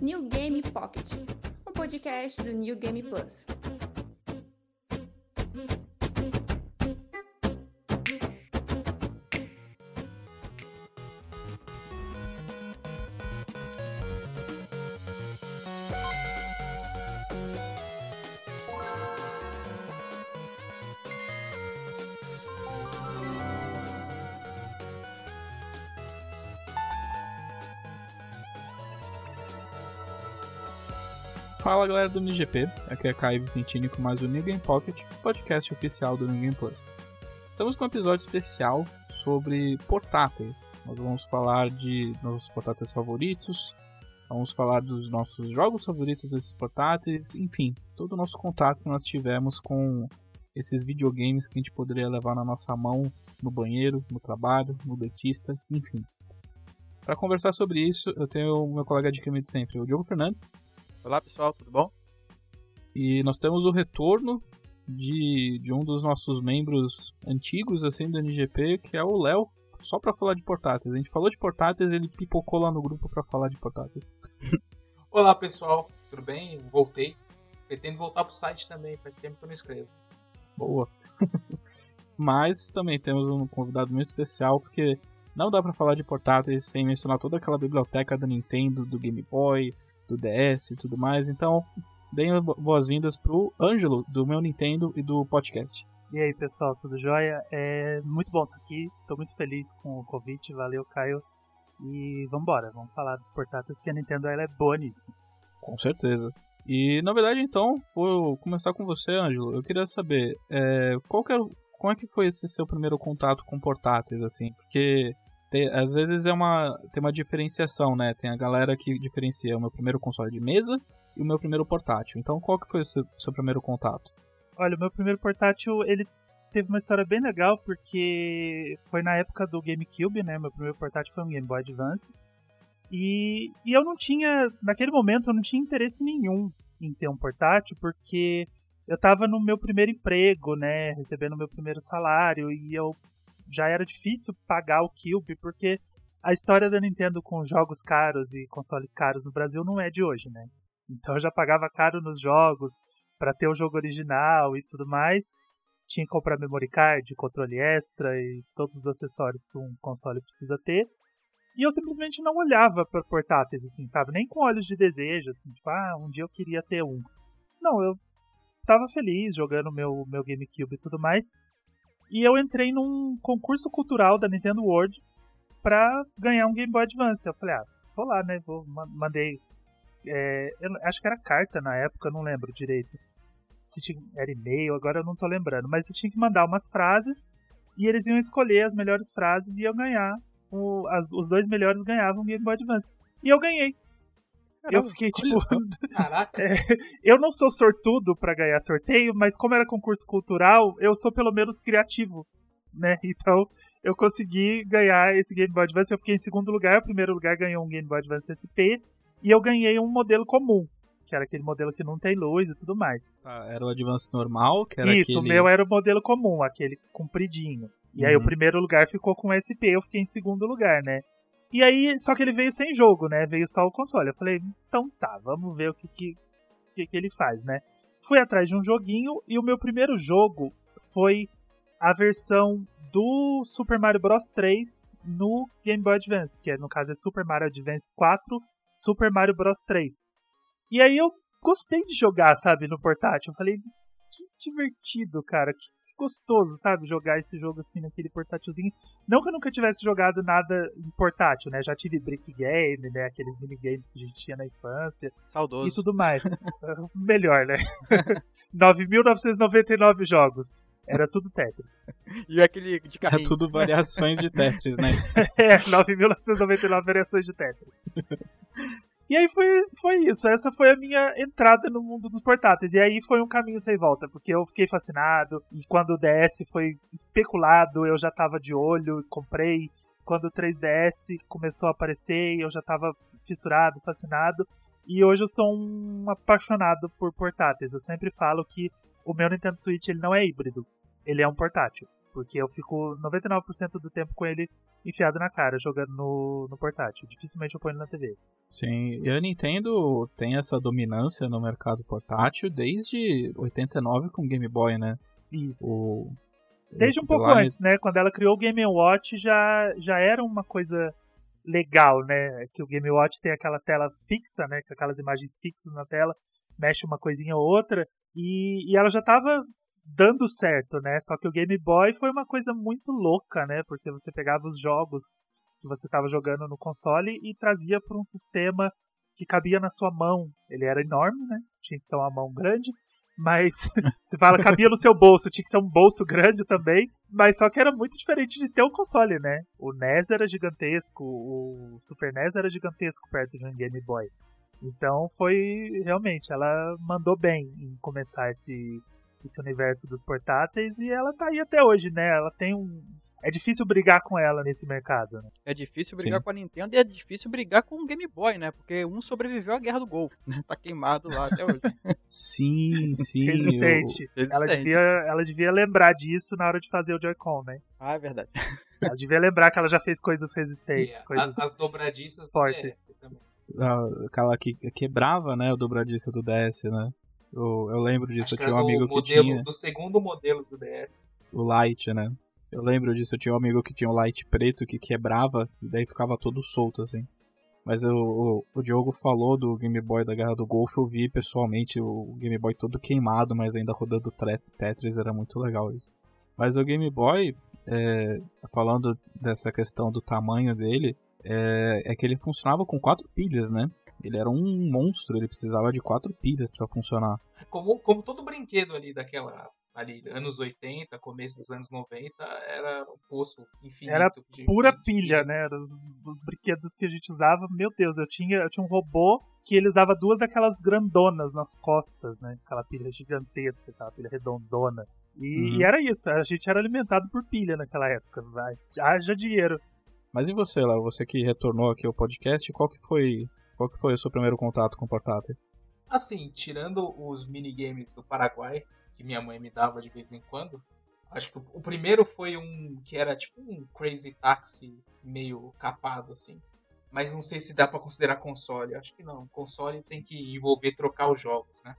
New Game Pocket, um podcast do New Game Plus. Fala galera do NGP, aqui é Caio Vicentini com mais um New Game Pocket, podcast oficial do New Game Plus. Estamos com um episódio especial sobre portáteis. Nós vamos falar de nossos portáteis favoritos, vamos falar dos nossos jogos favoritos desses portáteis, enfim, todo o nosso contato que nós tivemos com esses videogames que a gente poderia levar na nossa mão no banheiro, no trabalho, no dentista, enfim. Para conversar sobre isso, eu tenho o meu colega de crime de sempre, o Diogo Fernandes. Olá pessoal, tudo bom? E nós temos o retorno de, de um dos nossos membros antigos assim do NGP, que é o Léo, só para falar de portáteis. A gente falou de portáteis, ele pipocou lá no grupo para falar de portáteis. Olá pessoal, tudo bem? Voltei. Pretendo voltar pro site também, faz tempo que eu não escrevo. Boa. Mas também temos um convidado muito especial, porque não dá para falar de portáteis sem mencionar toda aquela biblioteca da Nintendo, do Game Boy, do DS e tudo mais. Então, deem boas-vindas pro Ângelo, do meu Nintendo e do podcast. E aí, pessoal, tudo jóia? É muito bom estar aqui, estou muito feliz com o convite, valeu, Caio. E vambora, vamos falar dos portáteis que a Nintendo ela é boa nisso. Com certeza. E na verdade, então, vou começar com você, Ângelo. Eu queria saber é, qual que era, como é que foi esse seu primeiro contato com portáteis, assim? Porque tem, às vezes é uma, tem uma diferenciação, né? Tem a galera que diferencia o meu primeiro console de mesa e o meu primeiro portátil. Então, qual que foi o seu, seu primeiro contato? Olha, o meu primeiro portátil, ele teve uma história bem legal, porque foi na época do GameCube, né? Meu primeiro portátil foi um Game Boy Advance. E, e eu não tinha, naquele momento, eu não tinha interesse nenhum em ter um portátil, porque eu tava no meu primeiro emprego, né? Recebendo meu primeiro salário, e eu já era difícil pagar o Cube, porque a história da Nintendo com jogos caros e consoles caros no Brasil não é de hoje, né? Então eu já pagava caro nos jogos para ter o jogo original e tudo mais. Tinha que comprar memory card, controle extra e todos os acessórios que um console precisa ter. E eu simplesmente não olhava para portáteis, assim, sabe? Nem com olhos de desejo, assim, tipo, ah, um dia eu queria ter um. Não, eu tava feliz jogando meu, meu GameCube e tudo mais. E eu entrei num concurso cultural da Nintendo World pra ganhar um Game Boy Advance. Eu falei, ah, vou lá, né? Vou, mandei. É, acho que era carta na época, não lembro direito. Se tinha, era e-mail, agora eu não tô lembrando. Mas você tinha que mandar umas frases e eles iam escolher as melhores frases e iam ganhar. O, as, os dois melhores ganhavam o Game Boy Advance. E eu ganhei. Caramba, eu fiquei tipo. Caraca. É, eu não sou sortudo para ganhar sorteio, mas como era concurso cultural, eu sou pelo menos criativo, né? Então eu consegui ganhar esse Game Boy Advance. Eu fiquei em segundo lugar, o primeiro lugar ganhou um Game Boy Advance SP e eu ganhei um modelo comum, que era aquele modelo que não tem luz e tudo mais. Ah, era o Advance normal, que era Isso, aquele... o meu era o modelo comum, aquele compridinho. E aí Uhum. o primeiro lugar ficou com SP, eu fiquei em segundo lugar, né? E aí, só que ele veio sem jogo, né? Veio só o console. Eu falei, então tá, vamos ver o que que, que, que ele faz, né? Fui atrás de um joguinho e o meu primeiro jogo foi a versão do Super Mario Bros 3 no Game Boy Advance, que é, no caso é Super Mario Advance 4, Super Mario Bros 3. E aí eu gostei de jogar, sabe, no portátil. Eu falei, que divertido, cara, que gostoso, sabe, jogar esse jogo assim naquele portátilzinho. Não que eu nunca tivesse jogado nada em portátil, né? Já tive brick game, né? Aqueles minigames que a gente tinha na infância Saudoso. e tudo mais. Melhor, né? 9.999 jogos. Era tudo Tetris. E aquele de É carrinho. tudo variações de Tetris, né? É, 9.999 variações de Tetris. E aí foi, foi isso. Essa foi a minha entrada no mundo dos portáteis. E aí foi um caminho sem volta, porque eu fiquei fascinado. E quando o DS foi especulado, eu já tava de olho, comprei. Quando o 3DS começou a aparecer, eu já tava fissurado, fascinado. E hoje eu sou um apaixonado por portáteis. Eu sempre falo que o meu Nintendo Switch ele não é híbrido, ele é um portátil. Porque eu fico 99% do tempo com ele enfiado na cara, jogando no, no portátil. Dificilmente eu ponho ele na TV. Sim, e a Nintendo tem essa dominância no mercado portátil desde 89 com o Game Boy, né? Isso. O, Desde um pouco antes, né? Quando ela criou o Game Watch já, já era uma coisa legal, né? Que o Game Watch tem aquela tela fixa, né? Com aquelas imagens fixas na tela, mexe uma coisinha ou outra. E, e ela já tava dando certo, né? Só que o Game Boy foi uma coisa muito louca, né? Porque você pegava os jogos que você estava jogando no console e trazia para um sistema que cabia na sua mão. Ele era enorme, né? Tinha que ser uma mão grande. Mas você fala, cabia no seu bolso, tinha que ser um bolso grande também. Mas só que era muito diferente de ter um console, né? O NES era gigantesco, o Super NES era gigantesco perto de um Game Boy. Então foi realmente, ela mandou bem em começar esse, esse universo dos portáteis e ela tá aí até hoje, né? Ela tem um. É difícil brigar com ela nesse mercado, né? É difícil brigar Sim. com a Nintendo e é difícil brigar com o Game Boy, né? Porque um sobreviveu à Guerra do Golfo, né? Tá queimado lá até hoje. Sim, sim. Resistente. Ela Resistente. devia, ela devia lembrar disso na hora de fazer o Joy-Con, né? Ah, é verdade. Ela devia lembrar que ela já fez coisas resistentes, E coisas as, as dobradiças do fortes. DS também. o- a- aquela que quebrava, né? O dobradiça do DS, né? Eu, eu lembro disso. Acho Eu que tinha um amigo que modelo, tinha do segundo modelo do DS. o Light, né? Eu lembro disso. Eu tinha um amigo que tinha o Light preto que quebrava e daí ficava todo solto, assim. Mas o, o, o Diogo falou do Game Boy da Guerra do Golfo, eu vi pessoalmente o Game Boy todo queimado, mas ainda rodando Tetris, era muito legal isso. Mas o Game Boy, é, falando dessa questão do tamanho dele, é, é que ele funcionava com quatro pilhas, né? Ele era um monstro, ele precisava de quatro pilhas pra funcionar. Como, como todo brinquedo ali daquela. Ali, anos 80, começo dos anos 90, era um poço infinito. Era de- pura de pilha, né? Os, os brinquedos que a gente usava, meu Deus, eu tinha, eu tinha um robô que ele usava duas daquelas grandonas nas costas, né? Aquela pilha gigantesca, aquela pilha redondona. E, Uhum. e era isso, a gente era alimentado por pilha naquela época. Vai, haja dinheiro. Mas e você, Léo? Você que retornou aqui ao podcast, qual que foi, qual que foi o seu primeiro contato com portáteis? Assim, tirando os minigames do Paraguai, que minha mãe me dava de vez em quando, acho que o, primeiro foi um que era tipo um Crazy Taxi meio capado, assim. Mas não sei se dá pra considerar console. Acho que não. Console tem que envolver trocar os jogos, né?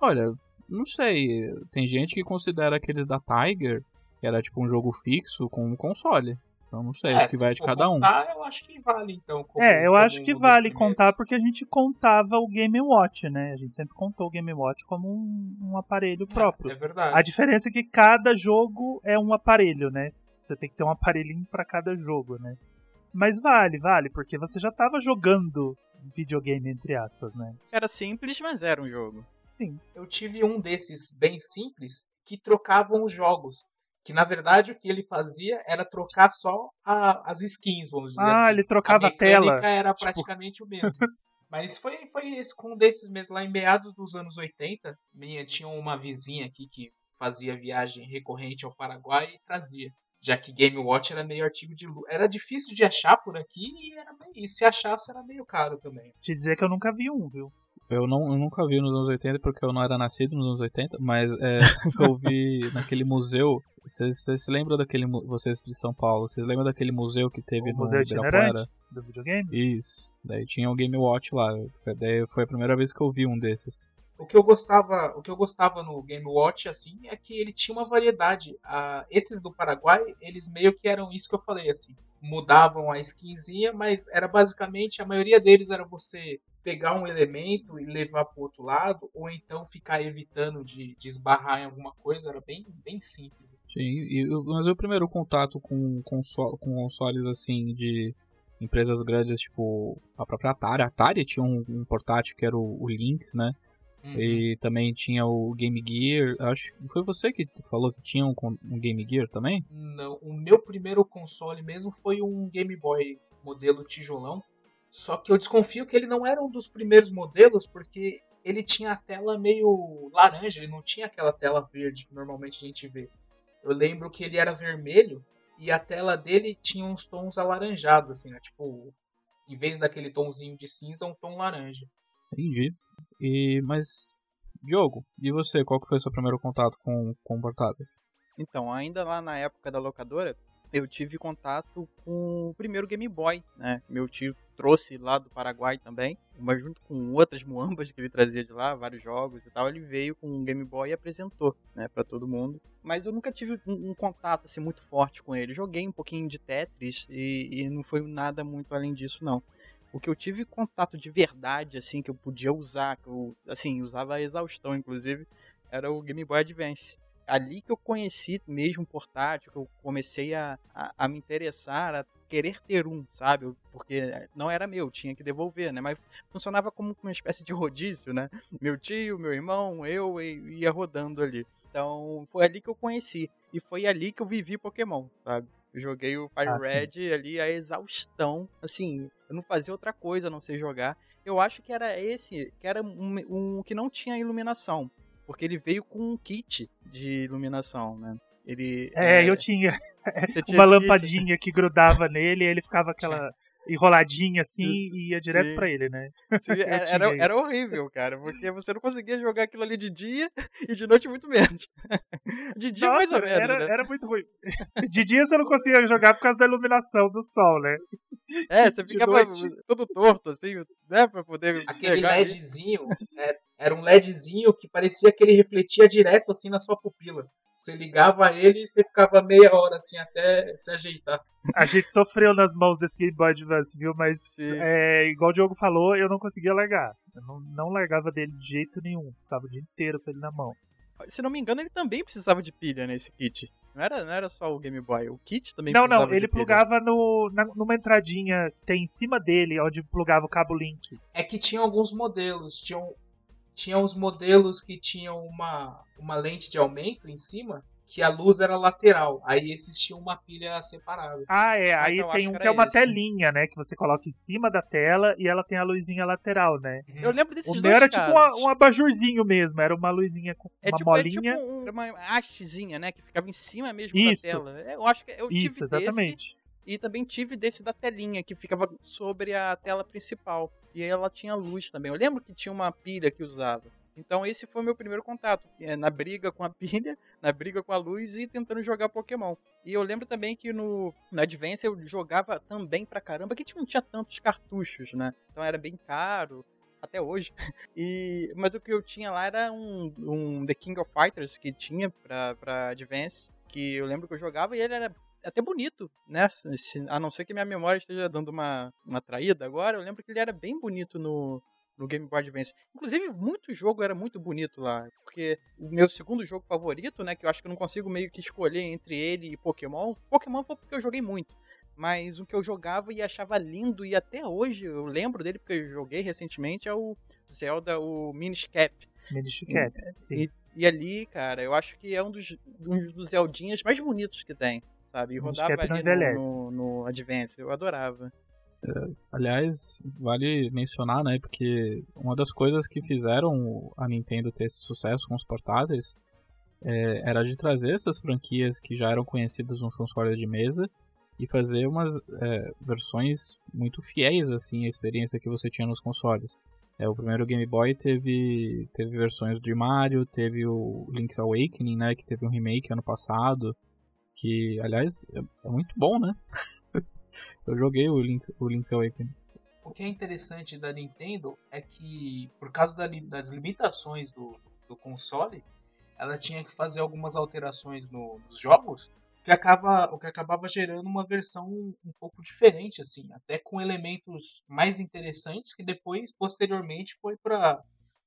Olha, não sei. Tem gente que considera aqueles da Tiger, que era tipo um jogo fixo, com um console. Então não sei, acho que se vai de cada um. contar, eu acho que vale, então. como- é, eu como acho que um vale primeiros. contar porque a gente contava o Game Watch, né? A gente sempre contou o Game Watch como um, um aparelho próprio. É, é verdade. A diferença é que cada jogo é um aparelho, né? Você tem que ter um aparelhinho pra cada jogo, né? Mas vale, vale, porque você já tava jogando videogame, entre aspas, né? Era simples, mas era um jogo. Sim. eu tive um desses bem simples que trocavam os jogos. Que na verdade o que ele fazia era trocar só a- as skins, vamos dizer Ah, assim. ele trocava a mecânica tela. era tipo- praticamente o mesmo. Mas foi, foi esse, com um desses mesmo, lá em meados dos anos 80. Minha, tinha uma vizinha aqui que fazia viagem recorrente ao Paraguai e trazia. Já que Game Watch era meio artigo de luxo. Era difícil de achar por aqui e, era, meio- e se achasse era meio caro também. Te dizer que eu nunca vi um, viu? Eu, não, eu nunca vi nos anos 80 porque eu não era nascido nos anos 80, mas é, eu vi naquele museu. Vocês se lembram daquele. Vocês de São Paulo, vocês lembram daquele museu que teve O no Museu Ibirapuera? Do videogame? Isso. Daí tinha o Game Watch lá. Daí foi a primeira vez que eu vi um desses. O que eu gostava, o que eu gostava no Game Watch assim é que ele tinha uma variedade. Ah, esses do Paraguai, eles meio que eram isso que eu falei assim, mudavam a skinzinha, mas era basicamente a maioria deles era você pegar um elemento e levar para outro lado ou então ficar evitando de, de esbarrar em alguma coisa, era bem bem simples. Sim, e, o- mas o primeiro contato com, console, com consoles assim de empresas grandes, tipo a própria Atari. A Atari tinha um, um portátil que era o, o Lynx, né? Uhum. E também tinha o Game Gear. Acho que foi você que falou que tinha um, um Game Gear também? Não, o meu primeiro console mesmo foi um Game Boy modelo tijolão. Só que eu desconfio que ele não era um dos primeiros modelos, porque ele tinha a tela meio laranja, ele não tinha aquela tela verde que normalmente a gente vê. Eu lembro que ele era vermelho e a tela dele tinha uns tons alaranjados, assim, né? Tipo, em vez daquele tomzinho de cinza, um tom laranja. Entendi. E, mas, Diogo, e você? Qual que foi o seu primeiro contato com, com portáteis? Então, ainda lá na época da locadora, eu tive contato com o primeiro Game Boy, né? Meu tio trouxe lá do Paraguai também, mas junto com outras muambas que ele trazia de lá, vários jogos e tal, ele veio com um Game Boy e apresentou, né, para todo mundo. Mas eu nunca tive um, um, contato assim muito forte com ele. Joguei um pouquinho de Tetris e, e não foi nada muito além disso não. O que eu tive contato de verdade, assim, que eu podia usar, que eu, assim, usava a exaustão, inclusive, era o Game Boy Advance ali que eu conheci mesmo portátil, que eu comecei a, a, a, me interessar, a querer ter um, sabe? Porque não era meu, tinha que devolver, né? Mas funcionava como uma espécie de rodízio, né? Meu tio, meu irmão, eu ia rodando ali. Então foi ali que eu conheci. E foi ali que eu vivi Pokémon, sabe? Eu joguei o Fire ah, Red sim. ali a exaustão. Assim, eu não fazia outra coisa a não ser jogar. Eu acho que era esse, que era um, um que não tinha iluminação porque ele veio com um kit de iluminação, né? Ele, é, é eu tinha uma lampadinha que grudava nele e ele ficava aquela enroladinha assim e ia direto para ele, né? Sim, era, era horrível, cara, porque você não conseguia jogar aquilo ali de dia e de noite muito menos. De dia Nossa, mais ou menos, era, né? era muito ruim. De dia você não conseguia jogar por causa da iluminação do sol, né? É, você ficava todo torto, assim, né, pra poder Aquele LEDzinho, é, era um LEDzinho que parecia que ele refletia direto, assim, na sua pupila. Você ligava ele e você ficava meia hora assim até se ajeitar. A gente sofreu nas mãos desse Game Boy Advance, viu? Mas, é, igual o Diogo falou, eu não conseguia largar. Eu não, não largava dele de jeito nenhum. Ficava o dia inteiro com ele na mão. Se não me engano, ele também precisava de pilha nesse kit. Não era, não era só o Game Boy, o kit também não, não, ele plugava no, na, numa entradinha que tem em cima dele, onde plugava o cabo Link. É que tinha alguns modelos. Tinham tinha uns modelos que tinham uma, uma lente de aumento em cima, que a luz era lateral. Aí esses tinham uma pilha separada. Ah, é. Aí então, tem um que, que é uma esse. telinha, né? Que você coloca em cima da tela e ela tem a luzinha lateral, né? Uhum. Eu lembro desses o dois meu era casos. tipo uma, um abajurzinho mesmo. Era uma luzinha com é uma tipo, molinha. É tipo um, uma hastezinha, né? Que ficava em cima mesmo Isso. da tela. Eu acho que eu tive Isso, exatamente. Desse, e também tive desse da telinha, que ficava sobre a tela principal. E ela tinha luz também. Eu lembro que tinha uma pilha que usava. Então esse foi meu primeiro contato, é, na briga com a pilha, na briga com a luz e tentando jogar Pokémon. E eu lembro também que no, no Advance eu jogava também pra caramba, que não tinha tantos cartuchos, né? Então era bem caro, até hoje. E, mas o que eu tinha lá era um, um The King of Fighters que tinha pra, pra Advance, que eu lembro que eu jogava e ele era até bonito, né? A não ser que minha memória esteja dando uma, uma traída agora, eu lembro que ele era bem bonito no, no Game Boy Advance. Inclusive, muito jogo era muito bonito lá, porque o meu segundo jogo favorito, né, que eu acho que eu não consigo meio que escolher entre ele e Pokémon, Pokémon foi porque eu joguei muito. Mas o que eu jogava e achava lindo, e até hoje eu lembro dele porque eu joguei recentemente, é o Zelda, o Minish Cap. Minish Cap, sim. E, e, ali, cara, eu acho que é um dos, um dos Zeldinhas mais bonitos que tem, sabe? E rodava ali no, no, no Advance, eu adorava. Aliás, vale mencionar, né, porque uma das coisas que fizeram a Nintendo ter esse sucesso com os portáteis é, era de trazer essas franquias que já eram conhecidas nos consoles de mesa e fazer umas é, versões muito fiéis assim à experiência que você tinha nos consoles. É, o primeiro Game Boy teve, teve versões de Mario, teve o Link's Awakening, né, que teve um remake ano passado, que aliás é, é muito bom, né? Eu joguei o, Link, o Link's Awakening. O que é interessante da Nintendo é que, por causa da, das limitações do, do console, ela tinha que fazer algumas alterações no, nos jogos, que acaba, o que acabava gerando uma versão um pouco diferente, assim, até com elementos mais interessantes que depois, posteriormente, foi para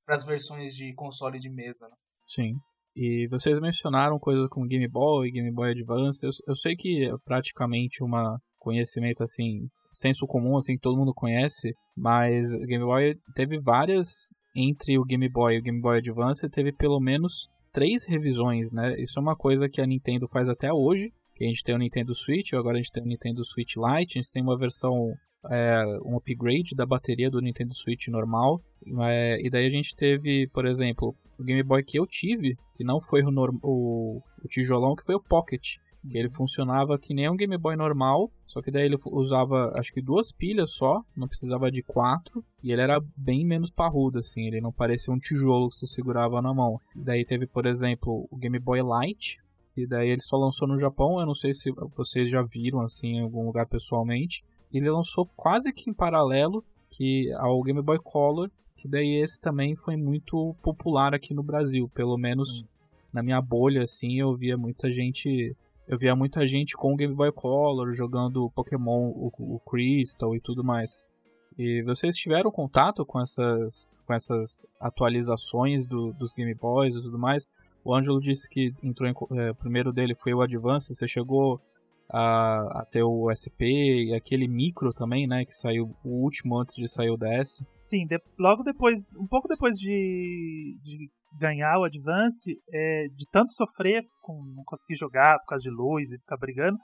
as versões de console de mesa. Né? Sim. E vocês mencionaram coisas como Game Boy, Game Boy Advance. Eu, eu sei que é praticamente uma conhecimento assim, senso comum assim que todo mundo conhece, mas o Game Boy teve várias entre o Game Boy e o Game Boy Advance, teve pelo menos três revisões, né? Isso é uma coisa que a Nintendo faz até hoje. Que a gente tem o Nintendo Switch, agora a gente tem o Nintendo Switch Lite, a gente tem uma versão é, um upgrade da bateria do Nintendo Switch normal. É, e daí a gente teve, por exemplo, o Game Boy que eu tive, que não foi o, o, o tijolão, que foi o Pocket. Que ele funcionava que nem um Game Boy normal, só que daí ele usava acho que duas pilhas só, não precisava de quatro, e ele era bem menos parrudo, assim, ele não parecia um tijolo que você segurava na mão. Daí teve, por exemplo, o Game Boy Light, E daí ele só lançou no Japão, eu não sei se vocês já viram assim em algum lugar pessoalmente. Ele lançou quase que em paralelo que ao Game Boy Color, que daí esse também foi muito popular aqui no Brasil, pelo menos na minha bolha assim, eu via muita gente, eu via muita gente com o Game Boy Color jogando Pokémon, o, o Crystal e tudo mais. E vocês tiveram contato com essas, com essas atualizações do, dos Game Boys e tudo mais? O Ângelo disse que entrou em, é, o primeiro dele foi o Advance. Você chegou a, a, ter o SP e aquele micro também, né? Que saiu o último antes de sair o DS. Sim, de, logo depois, um pouco depois de, de ganhar o Advance, é, de tanto sofrer com não conseguir jogar por causa de luz e ficar brigando,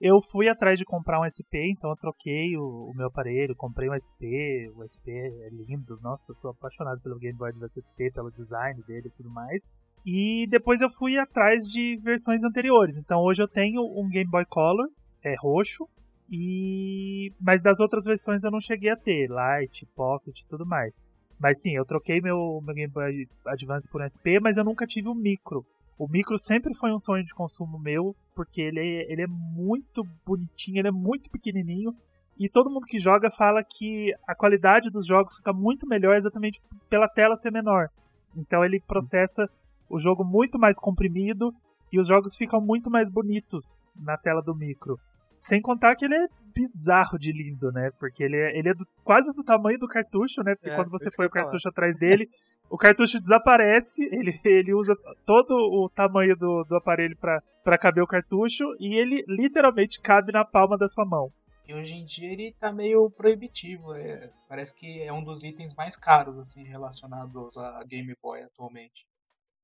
eu fui atrás de comprar um SP, então eu troquei o, o, meu aparelho, comprei um SP, o SP é lindo, nossa, eu sou apaixonado pelo Game Boy Advance SP, pelo design dele e tudo mais. E depois eu fui atrás de versões anteriores. Então hoje eu tenho um Game Boy Color, é roxo, e mas das outras versões eu não cheguei a ter, Light, Pocket e tudo mais. Mas sim, eu troquei meu, meu Game Boy Advance por um SP, mas eu nunca tive o um micro. O micro sempre foi um sonho de consumo meu, porque ele é, ele é muito bonitinho, ele é muito pequenininho. E todo mundo que joga fala que a qualidade dos jogos fica muito melhor exatamente pela tela ser menor. Então ele processa o jogo muito mais comprimido e os jogos ficam muito mais bonitos na tela do micro. Sem contar que ele é bizarro de lindo, né? Porque ele é, ele é do, quase do tamanho do cartucho, né? Porque é, quando você põe o cartucho atrás dele, o cartucho desaparece, ele, ele usa todo o tamanho do, do aparelho para caber o cartucho e ele literalmente cabe na palma da sua mão. E hoje em dia ele tá meio proibitivo. É, parece que é um dos itens mais caros, assim, relacionados a Game Boy atualmente.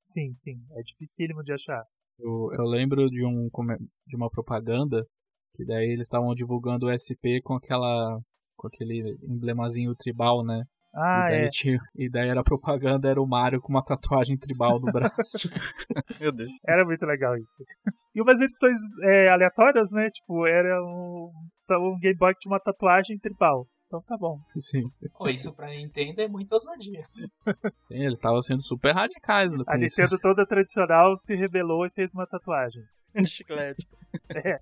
Sim, sim. É dificílimo de achar. Eu, eu lembro de, um, de uma propaganda que daí eles estavam divulgando o SP com aquela. com aquele emblemazinho tribal, né? Ah, e daí, é. tinha, e daí era propaganda, era o Mario com uma tatuagem tribal no braço. Meu Deus. Era muito legal isso. E umas edições é, aleatórias, né? Tipo, era um, um Game Boy que tinha uma tatuagem tribal. Então tá bom. Sim. Pô, isso pra Nintendo é muito ousadia. Sim, eles estavam sendo super radicais no A Nintendo toda tradicional se rebelou e fez uma tatuagem. Chiclete. É.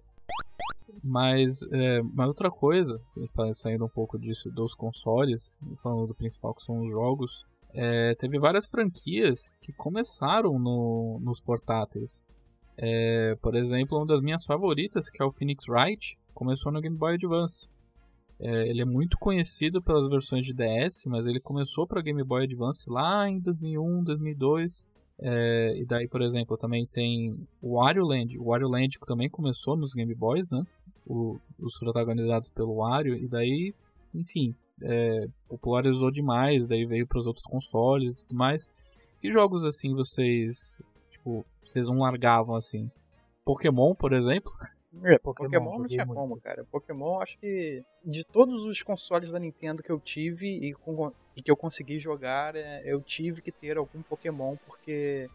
Mas, é, mas outra coisa, saindo um pouco disso dos consoles, falando do principal que são os jogos, é, teve várias franquias que começaram no, nos portáteis. É, por exemplo, uma das minhas favoritas, que é o Phoenix Wright, começou no Game Boy Advance. É, ele é muito conhecido pelas versões de DS, mas ele começou para Game Boy Advance lá em 2001, 2002. É, e daí, por exemplo, também tem o Wario Land. O Wario Land também começou nos Game Boys, né? O, os protagonizados pelo Wario. E daí, enfim, é, popularizou demais. Daí veio para os outros consoles e tudo mais. Que jogos assim vocês, tipo, vocês não largavam assim? Pokémon, por exemplo. É, Pokémon, Pokémon não tinha muito. como, cara. Pokémon, acho que de todos os consoles da Nintendo que eu tive e, com, e que eu consegui jogar, é, eu tive que ter algum Pokémon porque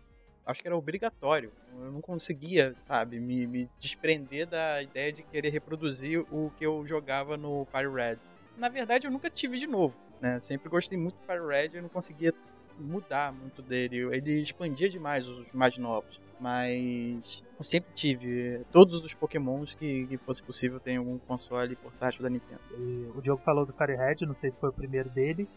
acho que era obrigatório. Eu não conseguia, sabe, me, me desprender da ideia de querer reproduzir o que eu jogava no Fire Red. Na verdade, eu nunca tive de novo, né? Sempre gostei muito do Fire Red e eu não conseguia mudar muito dele. Ele expandia demais os mais novos. Mas eu sempre tive todos os pokémons que, que fosse possível ter em algum console portátil da Nintendo. E o Diogo falou do Firehead, não sei se foi o primeiro dele,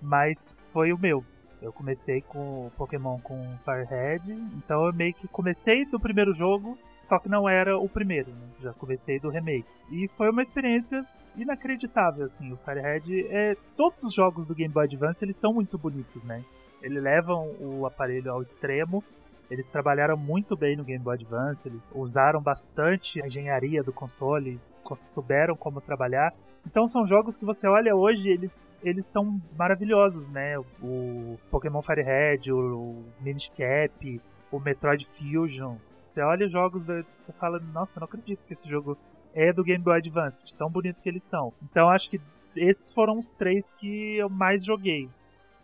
mas foi o meu. Eu comecei com o Pokémon com Firehead, então eu meio que comecei do primeiro jogo, só que não era o primeiro, né? já comecei do remake. E foi uma experiência inacreditável, assim. O Firehead é. Todos os jogos do Game Boy Advance eles são muito bonitos, né? Eles levam o aparelho ao extremo. Eles trabalharam muito bem no Game Boy Advance, eles usaram bastante a engenharia do console, souberam como trabalhar. Então são jogos que você olha hoje, eles eles estão maravilhosos, né? O Pokémon Firehead, o Minish Cap, o Metroid Fusion. Você olha os jogos, você fala, nossa, não acredito que esse jogo é do Game Boy Advance, de tão bonito que eles são. Então acho que esses foram os três que eu mais joguei.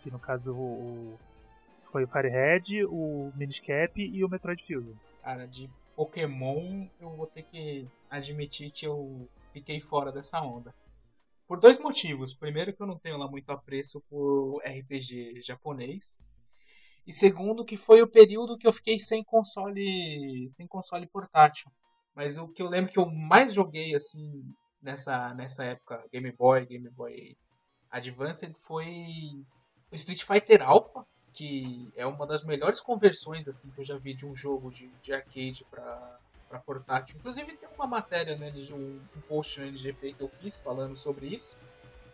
Que no caso o, foi o Firehead, o Minish Cap e o Metroid Fusion. Cara, de Pokémon eu vou ter que admitir que eu fiquei fora dessa onda. Por dois motivos. Primeiro que eu não tenho lá muito apreço por RPG japonês. E segundo, que foi o período que eu fiquei sem console, sem console portátil. Mas o que eu lembro que eu mais joguei assim nessa nessa época, Game Boy, Game Boy Advance, foi Street Fighter Alpha, que é uma das melhores conversões assim que eu já vi de um jogo de, de arcade para portátil. Inclusive tem uma matéria, né, um, um post no LGP que eu fiz falando sobre isso.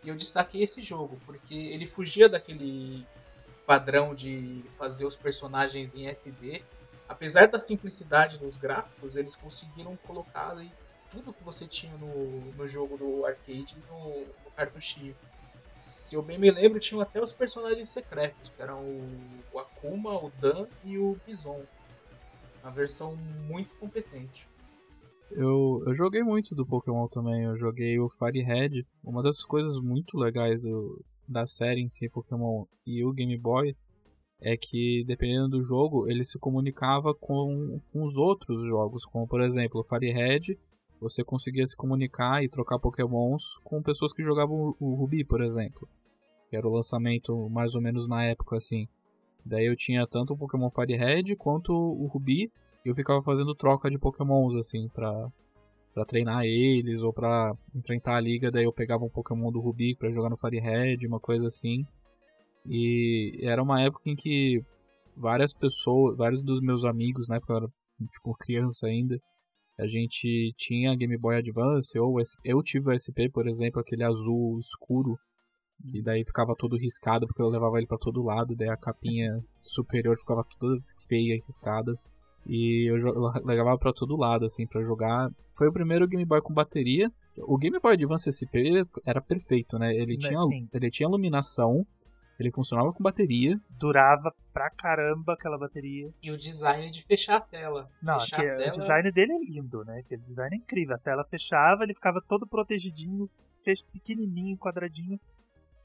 E eu destaquei esse jogo, porque ele fugia daquele padrão de fazer os personagens em SD. Apesar da simplicidade dos gráficos, eles conseguiram colocar tudo que você tinha no, no jogo do arcade no, no cartuchinho. Se eu bem me lembro, tinham até os personagens secretos, que eram o, Akuma, o Dan e o Bison. Uma versão muito competente. Eu, eu joguei muito do Pokémon também. Eu joguei o Firehead. Uma das coisas muito legais do, da série em si, Pokémon e o Game Boy, é que dependendo do jogo, ele se comunicava com, com os outros jogos, como por exemplo o Firehead, você conseguia se comunicar e trocar Pokémons com pessoas que jogavam o Ruby, por exemplo, que era o lançamento mais ou menos na época assim. Daí eu tinha tanto o Pokémon Firehead quanto o Ruby, e eu ficava fazendo troca de Pokémons assim pra, pra treinar eles ou pra enfrentar a liga. Daí eu pegava um Pokémon do Ruby pra jogar no Firehead, uma coisa assim. E era uma época em que várias pessoas, vários dos meus amigos, na época eu era tipo criança ainda, a gente tinha Game Boy Advance, ou eu tive o SP, por exemplo, aquele azul escuro, que daí ficava todo riscado porque eu levava ele para todo lado, daí a capinha superior ficava toda feia, riscada. E eu levava para todo lado, assim, para jogar. Foi o primeiro Game Boy com bateria. O Game Boy Advance SP era perfeito, né? Ele, tinha, ele tinha iluminação, ele funcionava com bateria. Durava pra caramba aquela bateria. E o design de fechar a tela. Não, fechar a tela... o design dele é lindo, né? Aquele design é incrível. A tela fechava, ele ficava todo protegidinho, pequenininho, quadradinho.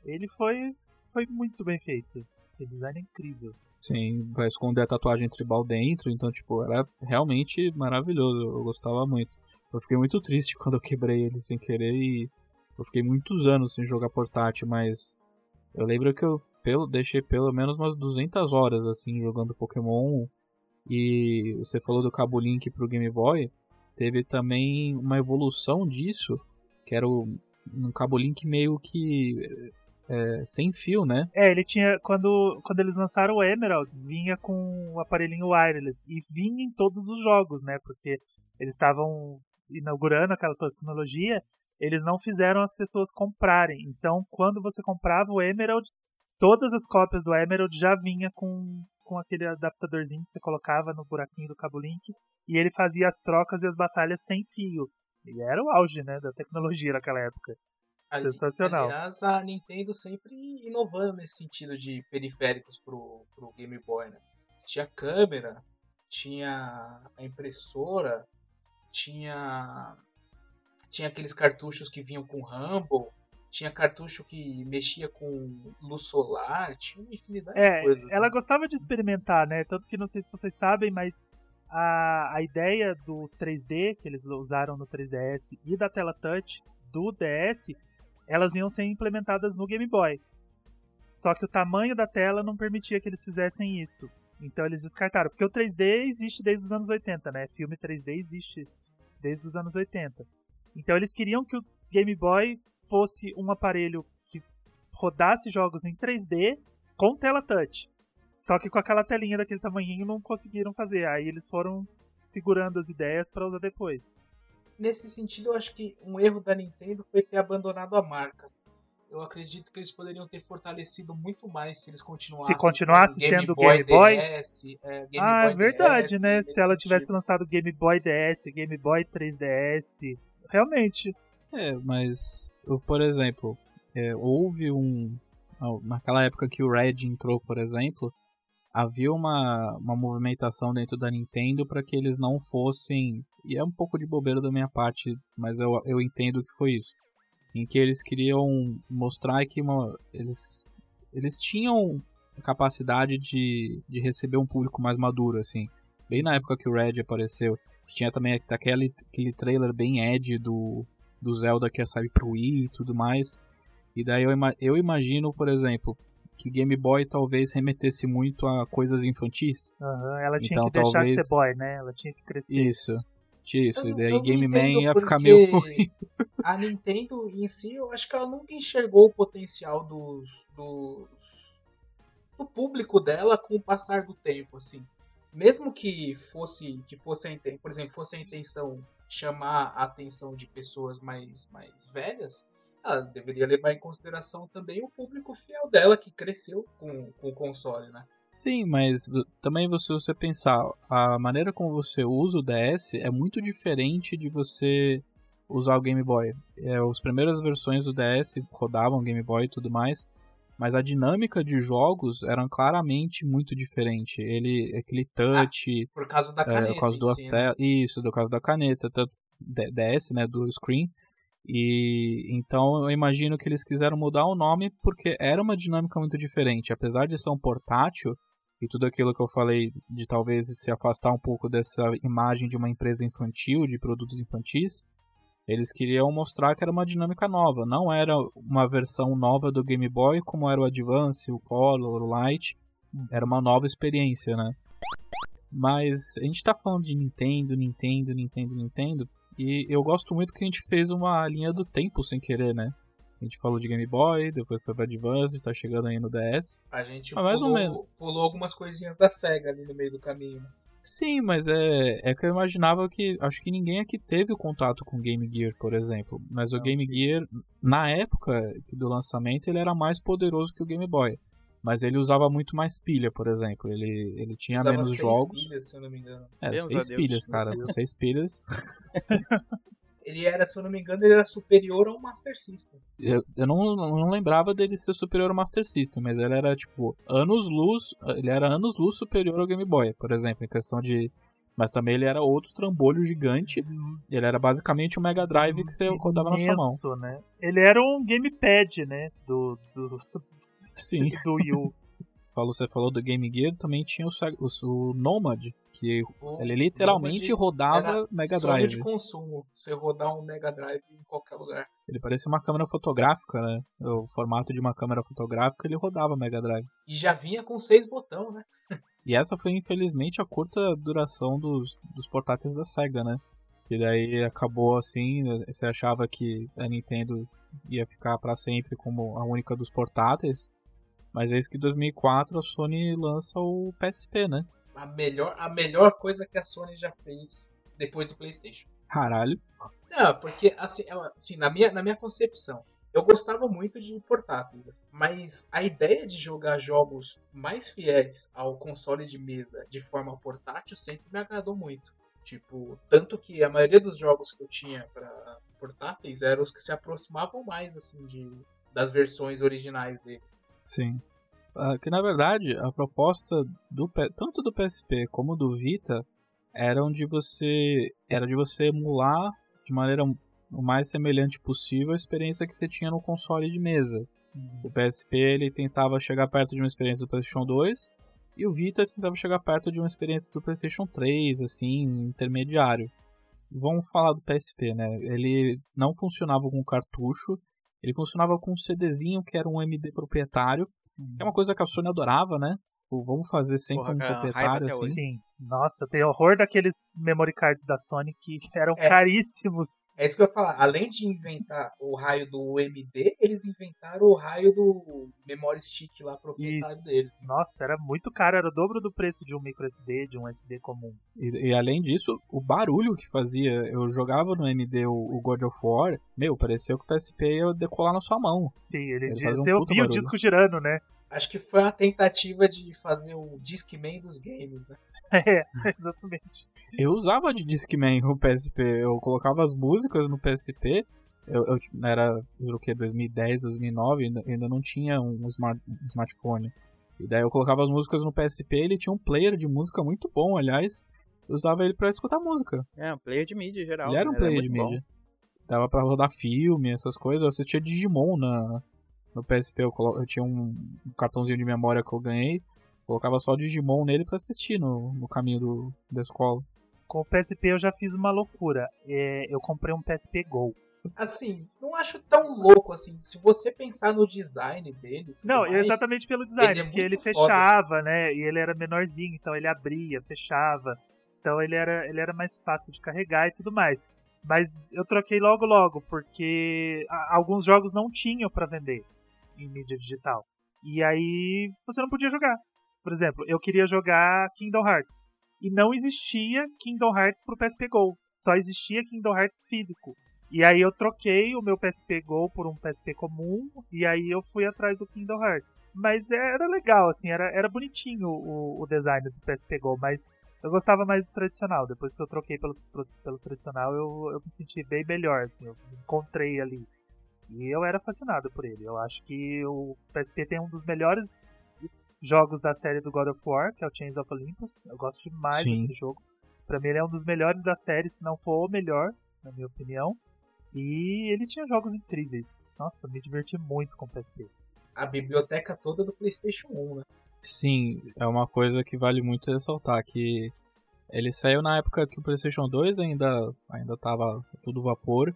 Ele foi, foi muito bem feito. Aquele design é incrível. Sim, vai esconder a tatuagem tribal dentro, então, tipo, era realmente maravilhoso. Eu gostava muito. Eu fiquei muito triste quando eu quebrei ele sem querer e eu fiquei muitos anos sem jogar portátil, mas eu lembro que eu pelo, deixei pelo menos umas 200 horas assim jogando Pokémon. E você falou do Cabo Link pro Game Boy, teve também uma evolução disso, que era um Cabo Link meio que é, sem fio, né? É, ele tinha. Quando, quando eles lançaram o Emerald, vinha com o aparelhinho wireless. E vinha em todos os jogos, né? Porque eles estavam inaugurando aquela tecnologia eles não fizeram as pessoas comprarem. Então, quando você comprava o Emerald, todas as cópias do Emerald já vinha com, com aquele adaptadorzinho que você colocava no buraquinho do cabo link e ele fazia as trocas e as batalhas sem fio. E era o auge, né, da tecnologia naquela época. Ali, Sensacional. Aliás, a Nintendo sempre inovando nesse sentido de periféricos pro, pro Game Boy, né? Tinha câmera, tinha a impressora, tinha tinha aqueles cartuchos que vinham com Rumble, tinha cartucho que mexia com luz solar, tinha uma infinidade é, de coisas. Ela né? gostava de experimentar, né? Tanto que não sei se vocês sabem, mas a, a ideia do 3D que eles usaram no 3DS e da tela touch do DS, elas iam ser implementadas no Game Boy. Só que o tamanho da tela não permitia que eles fizessem isso. Então eles descartaram. Porque o 3D existe desde os anos 80, né? Filme 3D existe desde os anos 80. Então eles queriam que o Game Boy fosse um aparelho que rodasse jogos em 3D com tela touch. Só que com aquela telinha daquele tamanhinho não conseguiram fazer. Aí eles foram segurando as ideias para usar depois. Nesse sentido, eu acho que um erro da Nintendo foi ter abandonado a marca. Eu acredito que eles poderiam ter fortalecido muito mais se eles continuassem. Se continuasse Game sendo Boy Game Boy. DS, é, Game ah, Boy é verdade, DS, né? Se ela sentido. tivesse lançado Game Boy DS, Game Boy 3DS, realmente. É, mas, por exemplo, é, houve um. Naquela época que o Red entrou, por exemplo, havia uma, uma movimentação dentro da Nintendo para que eles não fossem. E é um pouco de bobeira da minha parte, mas eu, eu entendo que foi isso. Em que eles queriam mostrar que uma, eles, eles tinham capacidade de, de receber um público mais maduro, assim. Bem na época que o Red apareceu. Tinha também aquele, aquele trailer bem edgy do, do Zelda que ia sair pro Wii e tudo mais. E daí eu, eu imagino, por exemplo, que Game Boy talvez remetesse muito a coisas infantis. Aham, ela tinha Então, que deixar talvez- de ser boy, né? Ela tinha que crescer. Isso. Isso, Eu e daí Game Man ia ficar meio ruim. A Nintendo em si, eu acho que ela nunca enxergou o potencial dos, dos do público dela com o passar do tempo, assim. Mesmo que fosse que fosse por exemplo, fosse a intenção chamar a atenção de pessoas mais mais velhas, ela deveria levar em consideração também o público fiel dela que cresceu com, com o console, né? Sim, mas também você, você pensar, a maneira como você usa o DS é muito diferente de você usar o Game Boy. É, as primeiras versões do DS rodavam Game Boy e tudo mais, mas a dinâmica de jogos eram claramente muito diferente. Ele, aquele touch, Por causa da é, caneta. por causa em duas si, né? telas, isso, do caso da caneta, tanto DS, né, do screen. E então eu imagino que eles quiseram mudar o nome porque era uma dinâmica muito diferente, apesar de ser um portátil e tudo aquilo que eu falei de talvez se afastar um pouco dessa imagem de uma empresa infantil, de produtos infantis, eles queriam mostrar que era uma dinâmica nova, não era uma versão nova do Game Boy como era o Advance, o Color, o Lite, era uma nova experiência, né? Mas a gente tá falando de Nintendo, Nintendo, Nintendo, Nintendo, e eu gosto muito que a gente fez uma linha do tempo sem querer, né? A gente falou de Game Boy, depois foi pra Advance, tá chegando aí no DS. A gente mais ou pulou, menos. pulou algumas coisinhas da SEGA ali no meio do caminho. Sim, mas é, é que eu imaginava que. Acho que ninguém aqui teve o contato com o Game Gear, por exemplo. Mas o Não, Game. Gear, na época do lançamento, ele era mais poderoso que o Game Boy. Mas ele usava muito mais pilha, por exemplo. Ele, ele tinha Usava menos seis jogos. pilhas, se eu não me engano. É, Deus seis pilhas, cara. seis pilhas. Ele era, se eu não me engano, ele era superior ao Master System. Eu, eu não, não lembrava dele ser superior ao Master System, mas ele era tipo anos luz, ele era anos luz superior ao Game Boy, por exemplo, em questão de mas também ele era outro trambolho gigante. Ele era basicamente um Mega Drive que você rodava na sua mão. Né? Ele era um gamepad, né? Do, do, Sim. do Wii U. Falou, você falou do Game Gear, também tinha o, o, o Nomad, que O ele literalmente Nomad rodava Mega Drive. de consumo. Você rodar um Mega Drive em qualquer lugar. Ele parecia uma câmera fotográfica, né? O formato de uma câmera fotográfica, ele rodava Mega Drive. E já vinha com seis botões, né? E essa foi, infelizmente, a curta duração dos, dos portáteis da SEGA, né? E daí acabou assim, você achava que a Nintendo ia ficar pra sempre como a única dos portáteis. Mas eis que em 2004 a Sony lança o PSP, né? A melhor, a melhor coisa que a Sony já fez depois do PlayStation. Caralho. Não, porque assim, assim na, minha, na minha concepção, eu gostava muito de portáteis, mas a ideia de jogar jogos mais fiéis ao console de mesa de forma portátil sempre me agradou muito. Tipo, tanto que a maioria dos jogos que eu tinha para portáteis eram os que se aproximavam mais assim de das versões originais dele. Sim. Ah, que na verdade a proposta do tanto do PSP como do Vita eram de você era de você emular de maneira o mais semelhante possível a experiência que você tinha no console de mesa. O PSP ele tentava chegar perto de uma experiência do PlayStation 2 e o Vita tentava chegar perto de uma experiência do PlayStation 3, assim, intermediário. Vamos falar do PSP, né? Ele não funcionava com cartucho, ele funcionava com um CDzinho que era um MD proprietário. É uma coisa que a Sony adorava, né? Tipo, vamos fazer sempre Porra, um cara, proprietário assim. hoje. Sim. Nossa, eu tenho horror daqueles memory cards da Sony que eram É. caríssimos. É isso que eu ia falar. Além de inventar o raio do MD, eles inventaram o raio do memory stick lá proprietário Isso. deles. Nossa, era muito caro, era o dobro do preço de um micro SD, de um SD comum. E, e além disso, o barulho que fazia, eu jogava no MD o, o God of War, meu, parecia que o PSP ia decolar na sua mão. Sim, ele, Ele di- fazia um você ouvia o disco girando, né? Acho que foi uma tentativa de fazer o Discman dos games, né? É, exatamente. Eu usava de Discman o PSP, eu colocava as músicas no PSP, eu, eu era o que, 2010, 2009, ainda, ainda não tinha um, smart, um smartphone. E daí eu colocava as músicas no PSP, ele tinha um player de música muito bom, aliás, eu usava ele pra escutar música. É, um player de mídia geral. Ele era um né? player de muito bom. mídia. Dava pra rodar filme, essas coisas. Eu assistia Digimon na, no PSP. Eu, colo- eu tinha um, um cartãozinho de memória que eu ganhei. Colocava só Digimon nele pra assistir no, no caminho do, da escola. Com o PSP eu já fiz uma loucura. É, eu comprei um PSP Go. Assim, não acho tão louco assim. Se você pensar no design dele. Não, mais, exatamente pelo design, ele é porque ele foda. fechava, né? E ele era menorzinho, então ele abria, fechava. Então ele era, ele era mais fácil de carregar e tudo mais. Mas eu troquei logo logo, porque a- alguns jogos não tinham pra vender em mídia digital. E aí você não podia jogar. Por exemplo, eu queria jogar Kingdom Hearts. E não existia Kingdom Hearts pro PSP Go. Só existia Kingdom Hearts físico. E aí eu troquei o meu PSP Go por um PSP comum, e aí eu fui atrás do Kingdom Hearts. Mas era legal, assim, era, era bonitinho o, o design do PSP Go, mas eu gostava mais do tradicional. Depois que eu troquei pelo, pro- pelo tradicional, eu, eu me senti bem melhor, assim, eu me encontrei ali. E eu era fascinado por ele. Eu acho que o PSP tem um dos melhores jogos da série do God of War, que é o Chains of Olympus. Eu gosto demais Sim. desse jogo. Pra mim ele é um dos melhores da série, se não for o melhor, na minha opinião. E ele tinha jogos incríveis. Nossa, me diverti muito com o PSP. A biblioteca toda do PlayStation 1, né? Sim, é uma coisa que vale muito ressaltar que ele saiu na época que o PlayStation 2 ainda ainda tava tudo vapor,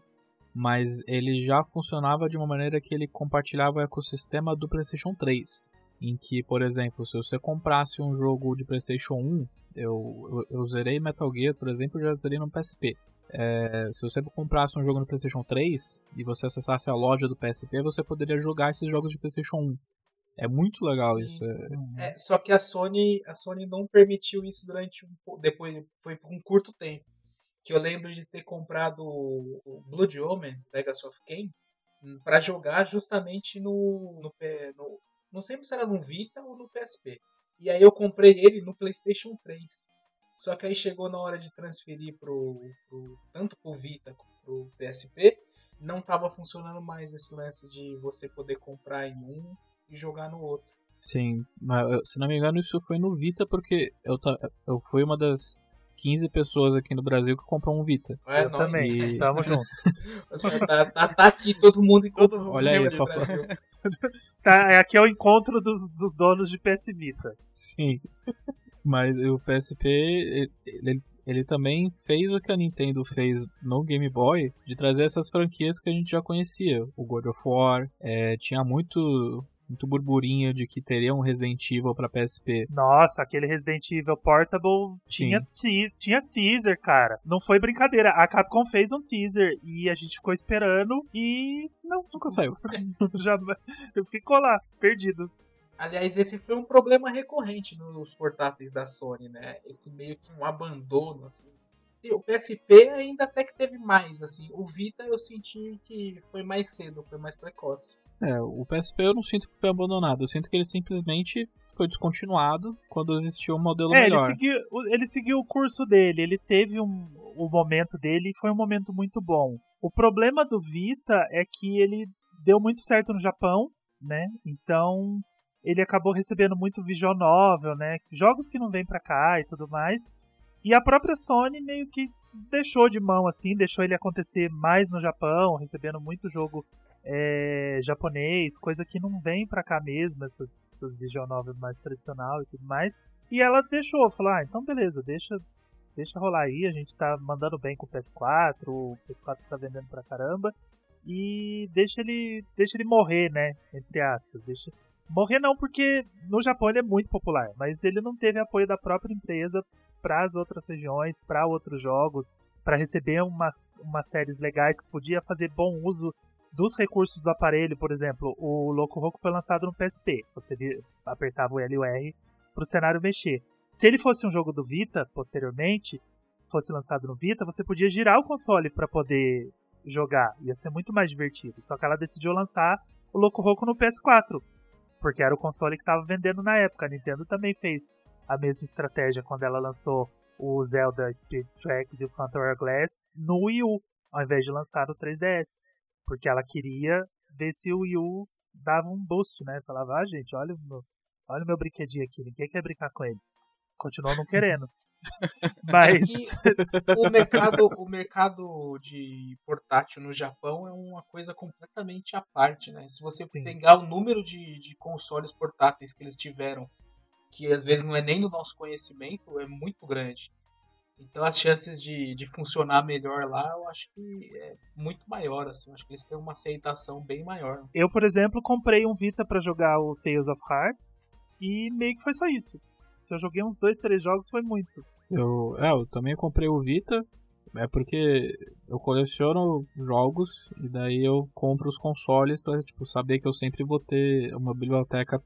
mas ele já funcionava de uma maneira que ele compartilhava o ecossistema do PlayStation 3, em que, por exemplo, se você comprasse um jogo de PlayStation 1, eu, eu, eu zerei Metal Gear, por exemplo, já zerei no PSP. É, se você comprasse um jogo no PlayStation 3 e você acessasse a loja do PSP, você poderia jogar esses jogos de PlayStation 1. É muito legal Sim. isso. é- É, só que a Sony, a Sony não permitiu isso durante um po- depois foi por um curto tempo. Que eu lembro de ter comprado o Blood Omen, Legacy of Kain, hum, pra jogar justamente no, no, no não sei se era no Vita ou no PSP. E aí eu comprei ele no PlayStation 3. Só que aí chegou na hora de transferir pro, pro tanto pro Vita quanto pro PSP, não tava funcionando mais esse lance de você poder comprar em um e jogar no outro. Sim, mas se não me engano isso foi no Vita porque eu, eu fui uma das 15 pessoas aqui no Brasil que comprou um Vita. É eu nóis. também. E- Tamo junto. Você tá, tá, tá aqui todo mundo em todo mundo Olha aí, só Brasil. Tá, aqui é o encontro dos, dos donos de PS Vita. Sim. Mas o PSP, ele, ele, ele também fez o que a Nintendo fez no Game Boy, de trazer essas franquias que a gente já conhecia. O God of War, é, tinha muito, muito burburinho de que teria um Resident Evil pra PSP. Nossa, aquele Resident Evil Portable Sim. tinha, te- tinha teaser, cara. Não foi brincadeira. A Capcom fez um teaser e a gente ficou esperando e não, Nunca saiu. já ficou lá, perdido. Aliás, esse foi um problema recorrente nos portáteis da Sony, né? Esse meio que um abandono, assim. E o PSP ainda até que teve mais, assim. O Vita eu senti que foi mais cedo, foi mais precoce. É, o PSP eu não sinto que foi abandonado, eu sinto que ele simplesmente foi descontinuado quando existiu um modelo É, ele melhor. seguiu, ele seguiu o curso dele, ele teve um, o momento dele e foi um momento muito bom. O problema do Vita é que ele deu muito certo no Japão, né? Então ele acabou recebendo muito visual novel, né? Jogos que não vêm pra cá e tudo mais. E a própria Sony meio que deixou de mão assim, deixou ele acontecer mais no Japão, recebendo muito jogo é, japonês, coisa que não vem pra cá mesmo, essas, essas visual novel mais tradicional e tudo mais. E ela deixou, falou, ah, então beleza, deixa, deixa rolar aí, a gente tá mandando bem com o PS4, o PS4 tá vendendo pra caramba, e deixa ele, deixa ele morrer, né, entre aspas, deixa... Morrer não, porque no Japão ele é muito popular, mas ele não teve apoio da própria empresa para as outras regiões, para outros jogos, para receber umas, umas séries legais que podia fazer bom uso dos recursos do aparelho, por exemplo, o Loco Roco foi lançado no PSP. Você apertava o L e o R pro cenário mexer. Se ele fosse um jogo do Vita, posteriormente, fosse lançado no Vita, você podia girar o console para poder jogar. Ia ser muito mais divertido. Só que ela decidiu lançar o Loco Roco no PS4, porque era o console que estava vendendo na época. A Nintendo também fez a mesma estratégia quando ela lançou o Zelda Spirit Tracks e o Phantom Hourglass no Wii U, ao invés de lançar no 3DS. Porque ela queria ver se o Wii U dava um boost, né? Falava, ah, gente, olha o meu, olha o meu brinquedinho aqui, ninguém quer brincar com ele. Continuou não querendo. Mas. O mercado, o mercado de portátil no Japão é uma coisa completamente à parte, né? Se você Sim. pegar o número de, de consoles portáteis que eles tiveram, que às vezes não é nem do nosso conhecimento, é muito grande. Então as chances de, de funcionar melhor lá, eu acho que é muito maior, assim. Eu acho que eles têm uma aceitação bem maior. Eu, por exemplo, comprei um Vita para jogar o Tales of Hearts e meio que foi só isso. Se eu joguei uns dois, três jogos, foi muito. Eu, é, eu também comprei o Vita, é porque eu coleciono jogos e daí eu compro os consoles para tipo, saber que eu sempre vou ter uma biblioteca,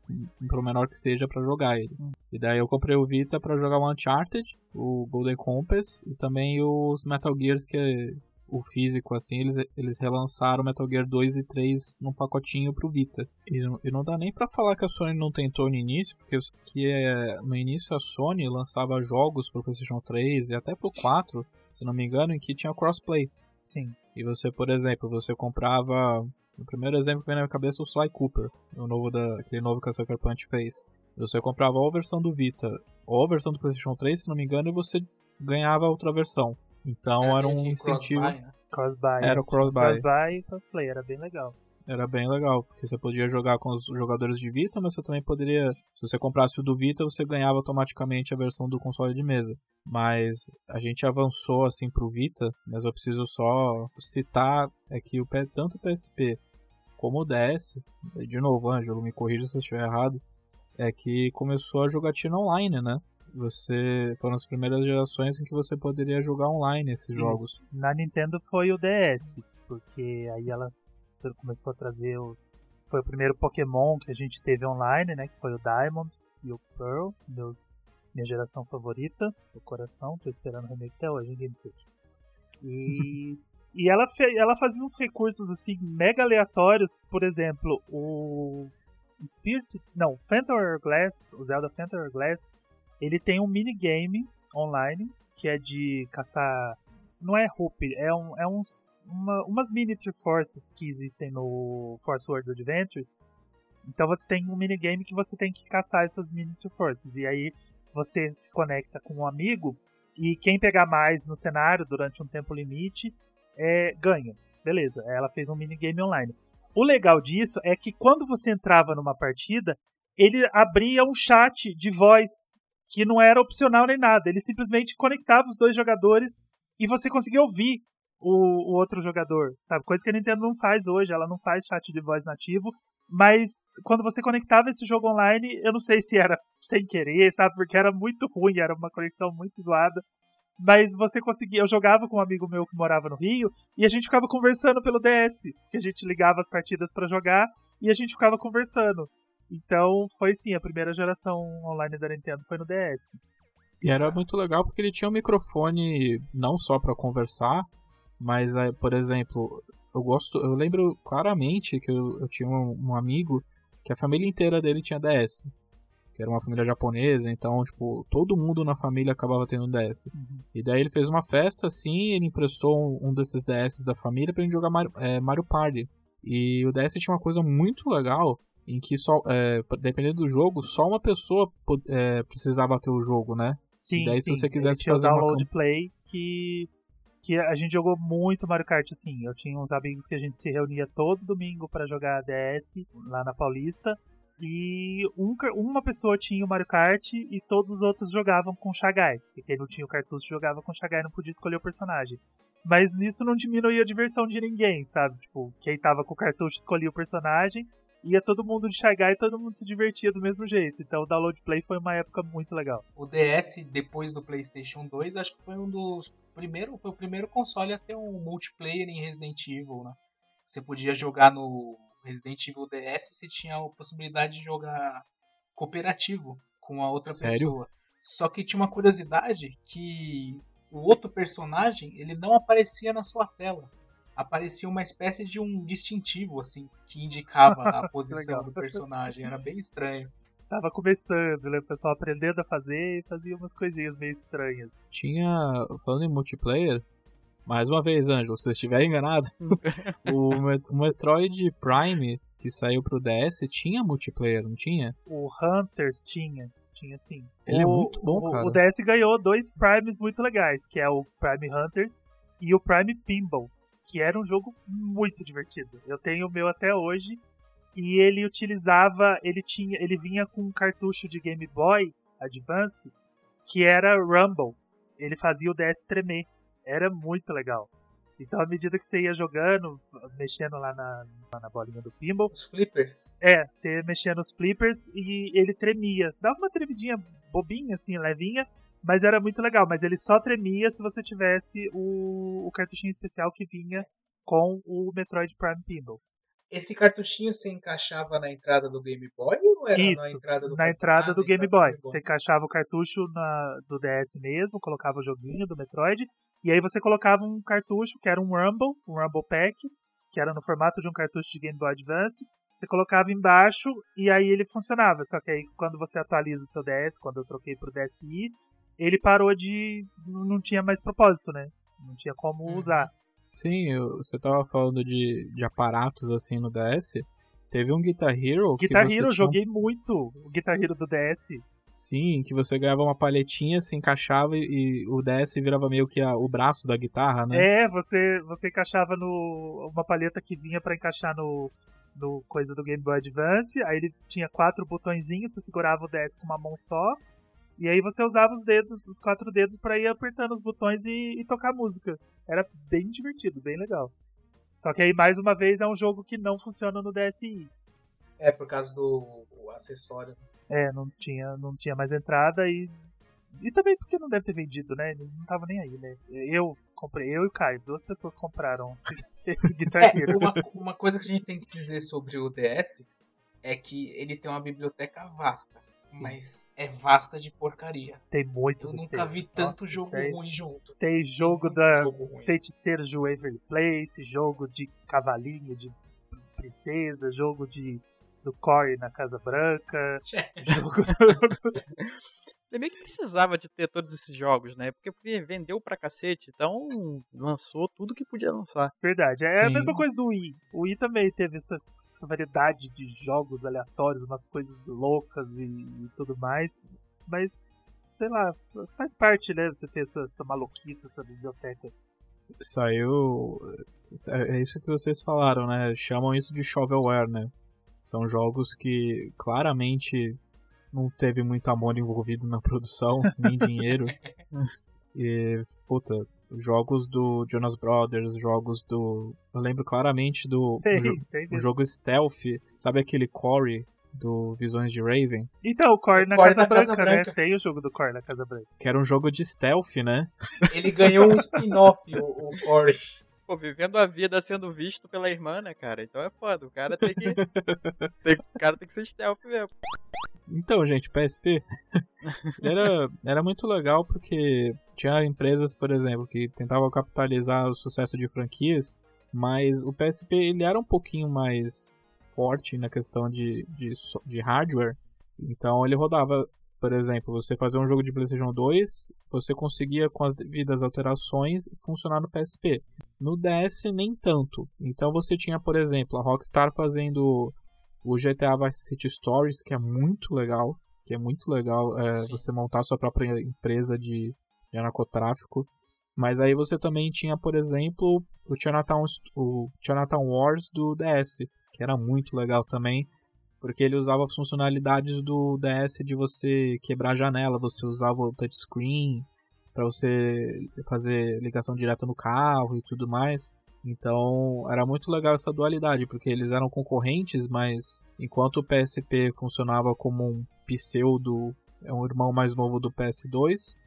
pro menor que seja, para jogar ele. Hum. E daí eu comprei o Vita para jogar o Uncharted, o Golden Compass e também os Metal Gears que o físico, assim, eles, eles relançaram Metal Gear 2 e 3 num pacotinho pro Vita. E, e não dá nem para falar que a Sony não tentou no início, porque que é, no início a Sony lançava jogos pro PlayStation 3 e até pro 4, se não me engano, em que tinha crossplay. Sim. E você, por exemplo, você comprava. O primeiro exemplo que vem na minha cabeça é o Sly Cooper, o novo da, aquele novo que a Sucker Punch fez. Você comprava ou a versão do Vita ou a versão do PlayStation 3, se não me engano, e você ganhava outra versão. Então era, um incentivo. Crossbuy, né? Crossbuy. Era o crossbuy. Crossbuy e crossplay, era bem legal. Era bem legal, porque você podia jogar com os jogadores de Vita, mas você também poderia, se você comprasse o do Vita, você ganhava automaticamente a versão do console de mesa. Mas a gente avançou assim pro Vita, mas eu preciso só citar é que o tanto o PSP como o DS, de novo, Ângelo, me corrija se eu estiver errado, é que começou a jogatina online, né? Você foram as primeiras gerações em que você poderia jogar online esses jogos. Isso. Na Nintendo foi o DS, porque aí ela começou a trazer os. Foi o primeiro Pokémon que a gente teve online, né? Que foi o Diamond e o Pearl, meus, minha geração favorita, do coração. Tô esperando o remake até hoje, ninguém me fez. E, e ela, ela fazia uns recursos assim mega aleatórios, por exemplo, o Spirit. Não, Phantom Hourglass, o Zelda Phantom Hourglass, ele tem um minigame online que é de caçar. Não é Hoop, é, um, é uns, uma, umas mini Triforces que existem no Force World Adventures. Então você tem um minigame que você tem que caçar essas mini Triforces. E aí você se conecta com um amigo e quem pegar mais no cenário durante um tempo limite é, ganha. Beleza, ela fez um minigame online. O legal disso é que quando você entrava numa partida, ele abria um chat de voz que não era opcional nem nada. Ele simplesmente conectava os dois jogadores e você conseguia ouvir o, o, outro jogador, sabe? Coisa que a Nintendo não faz hoje, ela não faz chat de voz nativo. Mas quando você conectava esse jogo online, eu não sei se era sem querer, sabe? Porque era muito ruim, era uma conexão muito zoada. Mas você conseguia. Eu jogava com um amigo meu que morava no Rio e a gente ficava conversando pelo DS. Que a gente ligava as partidas para jogar e a gente ficava conversando. Então foi sim, a primeira geração online da Nintendo foi no DS. E era muito legal porque ele tinha um microfone não só para conversar, mas, por exemplo, eu gosto, eu lembro claramente que eu, eu tinha um, um, amigo que a família inteira dele tinha DS, que era uma família japonesa, então tipo todo mundo na família acabava tendo um DS. Uhum. E daí ele fez uma festa assim, ele emprestou um, um desses DS da família pra gente jogar Mario, é, Mario Party. E o DS tinha uma coisa muito legal em que só, é, dependendo do jogo, só uma pessoa é, precisava ter o jogo, né? Sim, e daí sim. se você quisesse fazer o uma download play que que a gente jogou muito Mario Kart assim. Eu tinha uns amigos que a gente se reunia todo domingo para jogar DS lá na Paulista. E um, uma pessoa tinha o Mario Kart e todos os outros jogavam com o Shagai. E quem não tinha o cartucho jogava com o Shagai não podia escolher o personagem. Mas isso não diminuía a diversão de ninguém, sabe? Tipo, quem tava com o cartucho escolhia o personagem, ia todo mundo de Shagai e todo mundo se divertia do mesmo jeito. Então o Download Play foi uma época muito legal. O DS, depois do PlayStation 2, acho que foi um dos primeiros, foi o primeiro console a ter um multiplayer em Resident Evil, né? Você podia jogar no Resident Evil DS, você tinha a possibilidade de jogar cooperativo com a outra Sério? pessoa. Só que tinha uma curiosidade que o outro personagem, ele não aparecia na sua tela. Aparecia uma espécie de um distintivo, assim, que indicava a posição do personagem. Era bem estranho. Tava começando, né? O pessoal aprendendo a fazer e fazia umas coisinhas meio estranhas. Tinha, falando em multiplayer, mais uma vez, Ângelo, se eu estiver enganado, o, Met- o Metroid Prime que saiu pro DS tinha multiplayer, não tinha? O Hunters tinha, tinha sim. Ele é O- muito bom, o, cara. O DS ganhou dois Primes muito legais, que é o Prime Hunters e o Prime Pinball, que era um jogo muito divertido. Eu tenho o meu até hoje e ele utilizava, ele tinha, ele vinha com um cartucho de Game Boy Advance que era Rumble. ele fazia o DS tremer. Era muito legal. Então, à medida que você ia jogando, mexendo lá na, na bolinha do pinball. Os flippers? É, você ia mexendo nos flippers e ele tremia. Dava uma tremidinha bobinha, assim, levinha, mas era muito legal. Mas ele só tremia se você tivesse o, o cartuchinho especial que vinha com o Metroid Prime Pinball. Esse cartuchinho você encaixava na entrada do Game Boy ou era Isso, na entrada do na entrada Ah, do na Game entrada Boy. Você encaixava o cartucho na, do DS mesmo, colocava o joguinho do Metroid, e aí você colocava um cartucho que era um Rumble, um Rumble Pack, que era no formato de um cartucho de Game Boy Advance. Você colocava embaixo e aí ele funcionava. Só que aí quando você atualiza o seu DS, quando eu troquei pro DSi, ele parou de. não tinha mais propósito, né? Não tinha como Uhum. usar. Sim, eu- você tava falando de, de aparatos assim no DS. Teve um Guitar Hero Guitar que Hero, eu tinha joguei muito o Guitar Hero do DS. Sim, que você ganhava uma palhetinha, se encaixava e, e o DS virava meio que a- o braço da guitarra, né? É, você, você encaixava no. uma palheta que vinha pra encaixar no, no coisa do Game Boy Advance. Aí ele tinha quatro botõezinhos, você segurava o DS com uma mão só. E aí você usava os dedos, os quatro dedos, pra ir apertando os botões e, e tocar música. Era bem divertido, bem legal. Só que aí, mais uma vez, é um jogo que não funciona no DSi. É, por causa do acessório. É, não tinha, não tinha mais entrada e. E também porque não deve ter vendido, né? Ele não tava nem aí, né? Eu comprei, eu e o Caio, duas pessoas compraram esse, Guitar É, Hero. uma, uma coisa que a gente tem que dizer sobre o DS é que ele tem uma biblioteca vasta. Sim. Mas é vasta de porcaria. Tem muito Eu nunca vi tanto Nossa, jogo tem, ruim junto. Tem jogo muito da jogo ruim. Feiticeiros de Waverly Place, jogo de cavalinho, de princesa, jogo de do Corey na Casa Branca, jogo do... Ele meio que precisava de ter todos esses jogos, né? Porque vendeu pra cacete, então lançou tudo que podia lançar. Verdade. É a Sim. mesma coisa do Wii. O Wii também teve essa, essa variedade de jogos aleatórios, umas coisas loucas e, e tudo mais. Mas, sei lá, faz parte, né? Você ter essa, essa maluquice, essa biblioteca. Saiu. É isso que vocês falaram, né? Chamam isso de shovelware, né? São jogos que claramente não teve muito amor envolvido na produção, nem dinheiro. E, puta, jogos do Jonas Brothers, jogos do. Eu lembro claramente do. Um jo- um mesmo. jogo stealth, sabe aquele Corey do Visões de Raven? Então, o Core O na, Core Casa, na Casa Branca, né? Branca. Tem o jogo do Core na Casa Branca. Que era um jogo de stealth, né? Ele ganhou um spin-off, o, o Corey. Pô, vivendo a vida sendo visto pela irmã, né, cara? Então é foda. O cara tem que. tem- o cara tem que ser stealth mesmo. Então, gente, PSP era, era muito legal porque tinha empresas, por exemplo, que tentavam capitalizar o sucesso de franquias, mas o PSP ele era um pouquinho mais forte na questão de, de, de hardware. Então ele rodava, por exemplo, você fazer um jogo de PlayStation 2, você conseguia com as devidas alterações funcionar no PSP. No DS nem tanto. Então você tinha, por exemplo, a Rockstar fazendo o GTA Vice City Stories, que é muito legal, que é muito legal é, você montar sua própria empresa de, de narcotráfico. Mas aí você também tinha, por exemplo, o Chinatown, o Chinatown Wars do DS, que era muito legal também, porque ele usava as funcionalidades do DS de você quebrar a janela, você usava o touchscreen para você fazer ligação direta no carro e tudo mais. Então era muito legal essa dualidade, porque eles eram concorrentes, mas enquanto o PSP funcionava como um pseudo, é um irmão mais novo do PS2,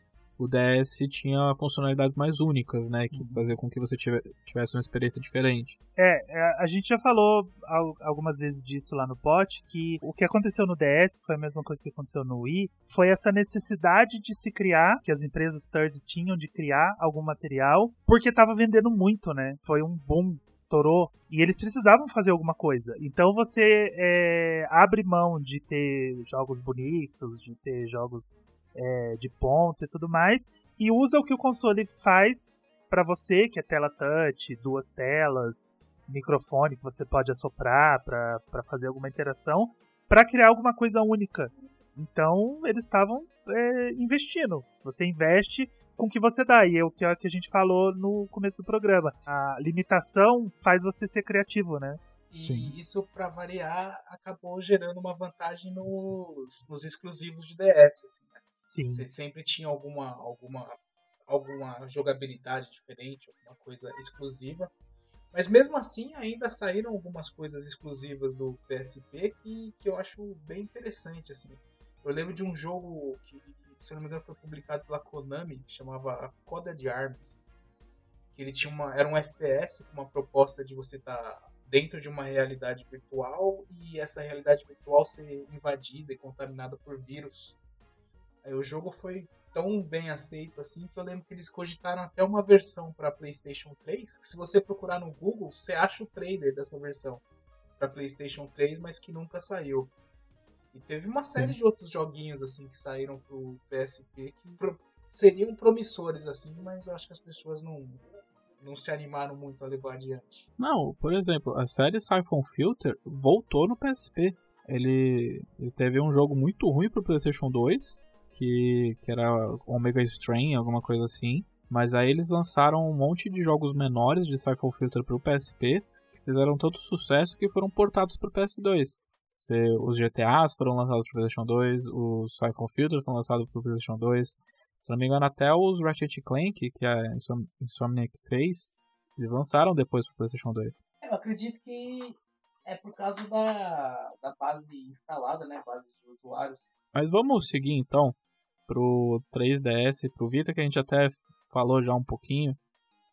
o DS tinha funcionalidades mais únicas, né, que fazia com que você tive- tivesse uma experiência diferente. É, é, a gente já falou al- algumas vezes disso lá no pote, que o que aconteceu no DS, que foi a mesma coisa que aconteceu no Wii, foi essa necessidade de se criar, que as empresas third tinham de criar algum material, porque estava vendendo muito, né? Foi um boom, estourou, e eles precisavam fazer alguma coisa. Então você é, abre mão de ter jogos bonitos, de ter jogos é, de ponta e tudo mais, e usa o que o console faz para você, que é tela touch, duas telas, microfone que você pode assoprar para fazer alguma interação, para criar alguma coisa única. Então eles estavam é, investindo. Você investe com o que você dá. E é o que a que a gente falou no começo do programa. A limitação faz você ser criativo, né? E Sim. isso, pra variar, acabou gerando uma vantagem nos, nos exclusivos de DS. Assim, né? Sim. Você sempre tinha alguma, alguma, alguma jogabilidade diferente, alguma coisa exclusiva. Mas mesmo assim, ainda saíram algumas coisas exclusivas do PSP que, que eu acho bem interessante. Assim. Eu lembro de um jogo que, se não me engano, foi publicado pela Konami, chamava Coda de Arms. Que ele tinha uma, era um FPS com uma proposta de você estar tá dentro de uma realidade virtual e essa realidade virtual ser invadida e contaminada por vírus. Aí o jogo foi tão bem aceito assim que eu lembro que eles cogitaram até uma versão para PlayStation 3. Que se você procurar no Google, você acha o trailer dessa versão para PlayStation 3, mas que nunca saiu. E teve uma série Sim. de outros joguinhos assim que saíram pro PSP que seriam promissores assim, mas acho que as pessoas não não se animaram muito a levar adiante. Não, por exemplo, a série Siphon Filter voltou no PSP. Ele, ele teve um jogo muito ruim pro PlayStation 2, que, que era Omega Strain, alguma coisa assim. Mas aí eles lançaram um monte de jogos menores de Siphon Filter pro PSP, que fizeram tanto sucesso que foram portados pro PS2. Você, os GTAs foram lançados pro PlayStation 2, os Siphon Filter foram lançados pro PlayStation 2, se não me engano, até os Ratchet Clank, que a Insomniac fez, eles lançaram depois pro PlayStation 2. É, eu acredito que é por causa da, da base instalada, né? Base de usuários. Mas vamos seguir então pro 3DS, pro Vita, que a gente até falou já um pouquinho.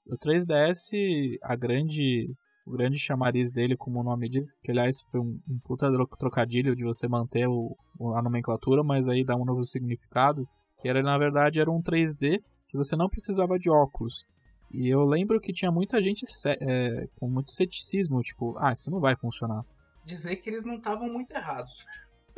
O 3DS, a grande, o grande chamariz dele, como o nome diz, que aliás foi um, um puta trocadilho de você manter o, a nomenclatura, mas aí dá um novo significado que era na verdade era um 3D que você não precisava de óculos. E eu lembro que tinha muita gente é, com muito ceticismo, tipo, ah, isso não vai funcionar. Dizer que eles não estavam muito errados.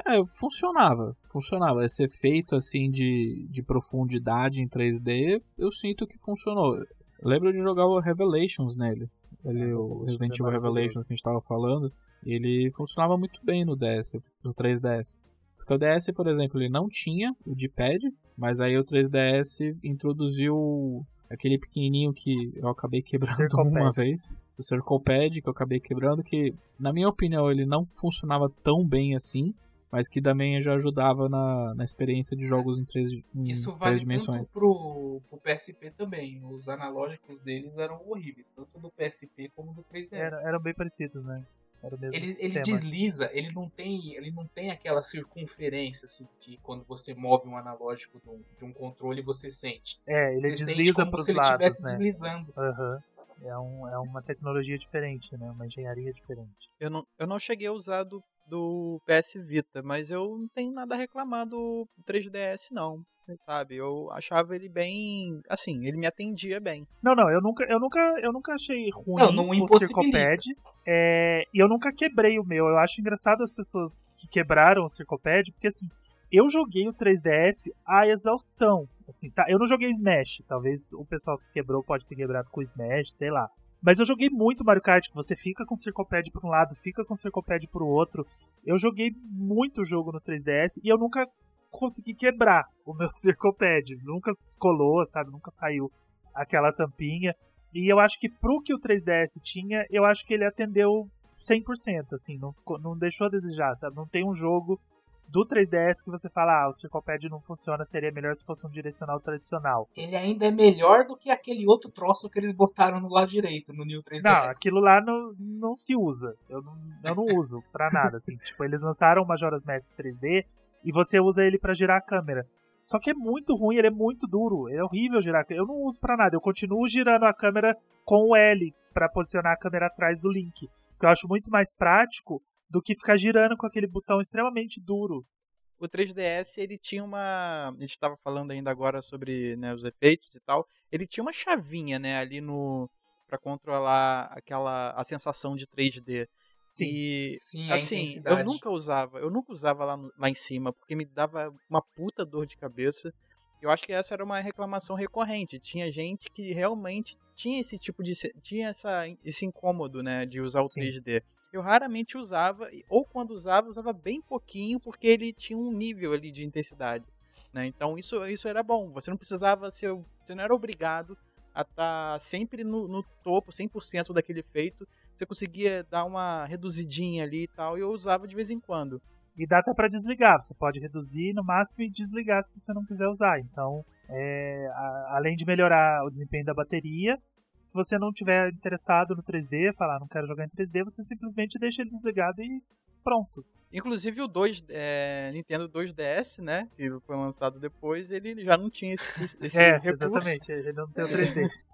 É, funcionava, funcionava. Esse efeito assim de, de profundidade em 3D, eu sinto que funcionou. Eu lembro de jogar o Revelations nele. Ele, o Resident Evil Revelations que a gente estava falando, ele funcionava muito bem no DS, no 3DS. Porque o DS, por exemplo, ele não tinha o D-pad, mas aí o 3DS introduziu aquele pequenininho que eu acabei quebrando uma vez. O Circle Pad que eu acabei quebrando, que na minha opinião ele não funcionava tão bem assim, mas que também já ajudava na, na experiência de jogos em três, em Isso vale três dimensões. pro, pro PSP também. Os analógicos deles eram horríveis, tanto do PSP como do 3DS. Era, eram bem parecidos, né? ele, ele desliza, ele não tem, ele não tem aquela circunferência assim que quando você move um analógico de um, de um controle você sente. É, ele você desliza para os lados, ele estivesse né? deslizando. Uhum. É, um, é uma tecnologia diferente, né? Uma engenharia diferente. Eu não, eu não cheguei a usar do, do PS Vita, mas eu não tenho nada a reclamar do 3DS não sabe? Eu achava ele bem, assim, ele me atendia bem. Não, não, eu nunca, eu nunca, eu nunca achei ruim não, não o Circopad. É, e eu nunca quebrei o meu. Eu acho engraçado as pessoas que quebraram o Circopad, porque assim, eu joguei o 3DS à exaustão. Assim, tá, eu não joguei Smash. Talvez o pessoal que quebrou pode ter quebrado com Smash, sei lá. Mas eu joguei muito Mario Kart, que você fica com o Circopad para um lado, fica com o Circopad para o outro. Eu joguei muito jogo no 3DS e eu nunca consegui quebrar o meu Circopad. Nunca descolou, sabe? Nunca saiu aquela tampinha. E eu acho que pro que o 3DS tinha, eu acho que ele atendeu 100%, assim, não, não deixou a desejar, sabe? Não tem um jogo do 3DS que você fala, ah, o Circopad não funciona, seria melhor se fosse um direcional tradicional. Ele ainda é melhor do que aquele outro troço que eles botaram no lado direito, no New 3DS. Não, aquilo lá não, não se usa. Eu não, eu não uso pra nada, assim. tipo, eles lançaram o Majora's Mask 3D, e você usa ele para girar a câmera. Só que é muito ruim, ele é muito duro, é horrível girar. Eu não uso para nada, eu continuo girando a câmera com o L para posicionar a câmera atrás do Link, que eu acho muito mais prático do que ficar girando com aquele botão extremamente duro. O 3DS ele tinha uma, a gente estava falando ainda agora sobre né, os efeitos e tal. Ele tinha uma chavinha, né, ali no para controlar aquela a sensação de 3D. Sim, e, sim assim, eu nunca usava, eu nunca usava lá, lá em cima, porque me dava uma puta dor de cabeça. Eu acho que essa era uma reclamação recorrente. Tinha gente que realmente tinha esse tipo de. tinha essa, esse incômodo, né, de usar o sim. 3D. Eu raramente usava, ou quando usava, usava bem pouquinho, porque ele tinha um nível ali de intensidade. Né? Então isso, isso era bom. Você não precisava ser. Você não era obrigado a estar tá sempre no, no topo, 100% daquele efeito você conseguia dar uma reduzidinha ali e tal, e eu usava de vez em quando. E dá até para desligar, você pode reduzir no máximo e desligar se você não quiser usar. Então, é, a, além de melhorar o desempenho da bateria, se você não tiver interessado no 3D, falar não quero jogar em 3D, você simplesmente deixa ele desligado e pronto. Inclusive o 2, é, Nintendo 2DS, né, que foi lançado depois, ele já não tinha esse, esse é, recurso. exatamente, ele não tem o 3D.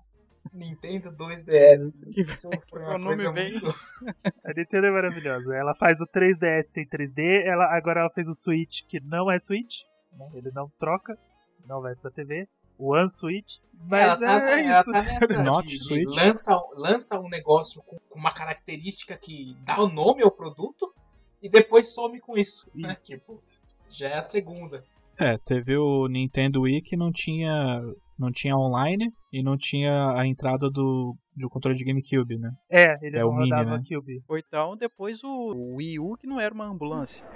Nintendo 2DS. Que Isso foi o nome bem- muito... A Nintendo é maravilhosa. Ela faz o 3DS sem 3D, ela, agora ela fez o Switch que não é Switch, né? ele não troca, não vai pra TV. One Switch, mas ela tá, é, ela isso. tá nessa Not de, de lança, lança um negócio com, com uma característica que dá o nome ao produto e depois some com isso. né? Isso. Tipo, já é a segunda. É, teve o Nintendo Wii que não tinha, não tinha online e não tinha a entrada do, do controle de GameCube, né? É, ele É não o Mini, rodava né? Cube. Ou então depois o Wii U, que não era uma ambulância.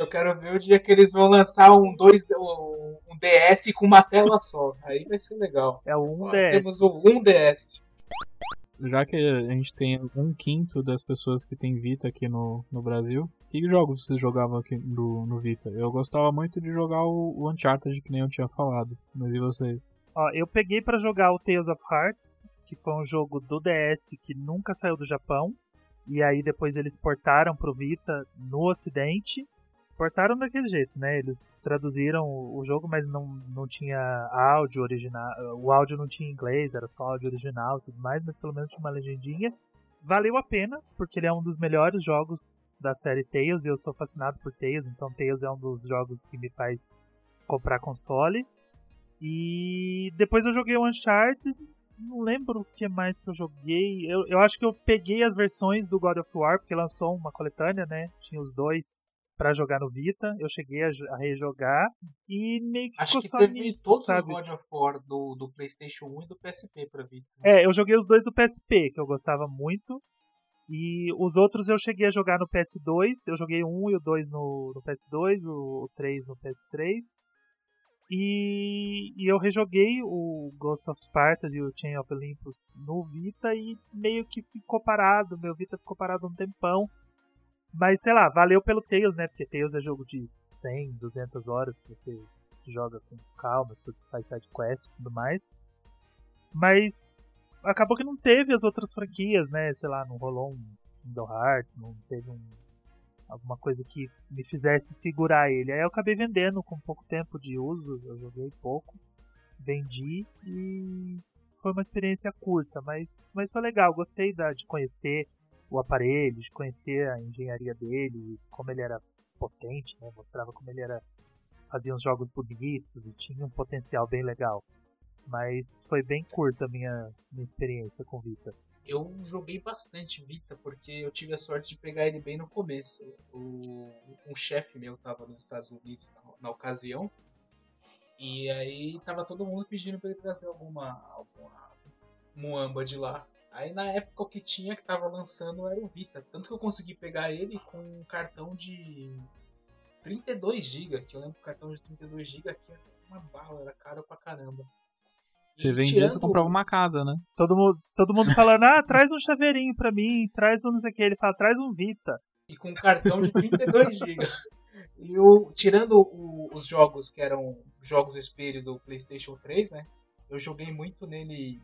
Eu quero ver o dia que eles vão lançar um, dois, um, DS com uma tela só. Aí vai ser legal. É o Ó, 1DS. Temos o 1DS. Já que a gente tem um quinto das pessoas que tem Vita aqui no, no Brasil, que jogos vocês jogavam aqui no, no Vita? Eu gostava muito de jogar o, o Uncharted, que nem eu tinha falado. Mas e vocês? Ó, eu peguei pra jogar o Tales of Hearts, que foi um jogo do DS que nunca saiu do Japão. E aí depois eles portaram pro Vita no ocidente. Portaram daquele jeito, né? Eles traduziram o jogo, mas não, não tinha áudio original. O áudio não tinha inglês, era só áudio original e tudo mais, mas pelo menos tinha uma legendinha. Valeu a pena, porque ele é um dos melhores jogos da série Tales, e eu sou fascinado por Tales, então Tales é um dos jogos que me faz comprar console. E depois eu joguei o Uncharted. Não lembro o que mais que eu joguei. Eu, eu acho que eu peguei as versões do God of War, porque lançou uma coletânea, né? Tinha os dois pra jogar no Vita. Eu cheguei a, jo- a rejogar. E meio que Acho que teve nisso, todos sabe? os God of War do, do PlayStation 1 e do PSP pra Vita. É, eu joguei os dois do PSP, que eu gostava muito. E os outros eu cheguei a jogar no PS2. Eu joguei o 1 e o 2 no, no PS2, o, o 3 no PS3. E, e eu rejoguei o Ghost of Sparta e o Chain of Olympus no Vita e meio que ficou parado. Meu Vita ficou parado um tempão. Mas sei lá, valeu pelo Tales, né? Porque Tales é jogo de 100, 200 horas se você joga com calma, se você faz side quest e tudo mais. Mas acabou que não teve as outras franquias, né? Sei lá, não rolou um Kingdom Hearts, não teve um, alguma coisa que me fizesse segurar ele. Aí eu acabei vendendo com pouco tempo de uso, eu joguei pouco, vendi e foi uma experiência curta, mas, mas foi legal. Gostei da, de conhecer o aparelho, de conhecer a engenharia dele, como ele era potente, né? Mostrava como ele era fazia uns jogos bonitos e tinha um potencial bem legal. Mas foi bem curta a minha, minha experiência com Vita. Eu joguei bastante Vita, porque eu tive a sorte de pegar ele bem no começo. O, um chefe meu tava nos Estados Unidos na, na ocasião. E aí tava todo mundo pedindo pra ele trazer alguma, alguma muamba de lá. Aí na época o que tinha que tava lançando era o Vita. Tanto que eu consegui pegar ele com um cartão de 32 GB. Que eu lembro que o cartão de 32 GB aqui era uma bala, era caro pra caramba. E Você vendia, tirando- você comprava uma casa, né? Todo mundo, todo mundo falando, ah, traz um chaveirinho pra mim, traz um não sei o que. Ele fala, traz um Vita. e com um cartão de 32 GB. E eu, tirando o- os jogos que eram jogos espelho do PlayStation 3, né? Eu joguei muito nele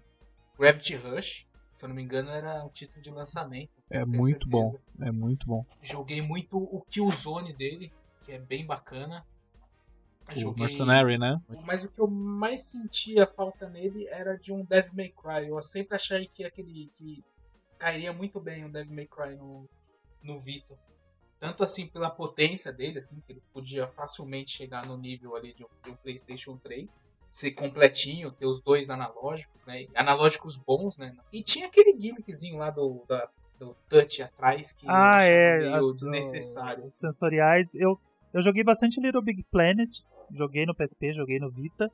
Gravity Rush. Se eu não me engano, era o título de lançamento. É muito bom. certeza. É muito bom. Joguei muito o Killzone dele, que é bem bacana. O Mercenary, né? Mas o que eu mais sentia falta nele era de um Devil May Cry. Eu sempre achei que aquele que cairia muito bem um Devil May Cry no, no Vita. Tanto assim pela potência dele, assim, que ele podia facilmente chegar no nível ali de um, de um PlayStation 3. Ser completinho, ter os dois analógicos, né? Analógicos bons, né? E tinha aquele gimmickzinho lá do, da- do touch atrás que Ah, é. meio as- desnecessário. os sensoriais. Eu, eu joguei bastante Little Big Planet. Joguei no PSP, joguei no Vita.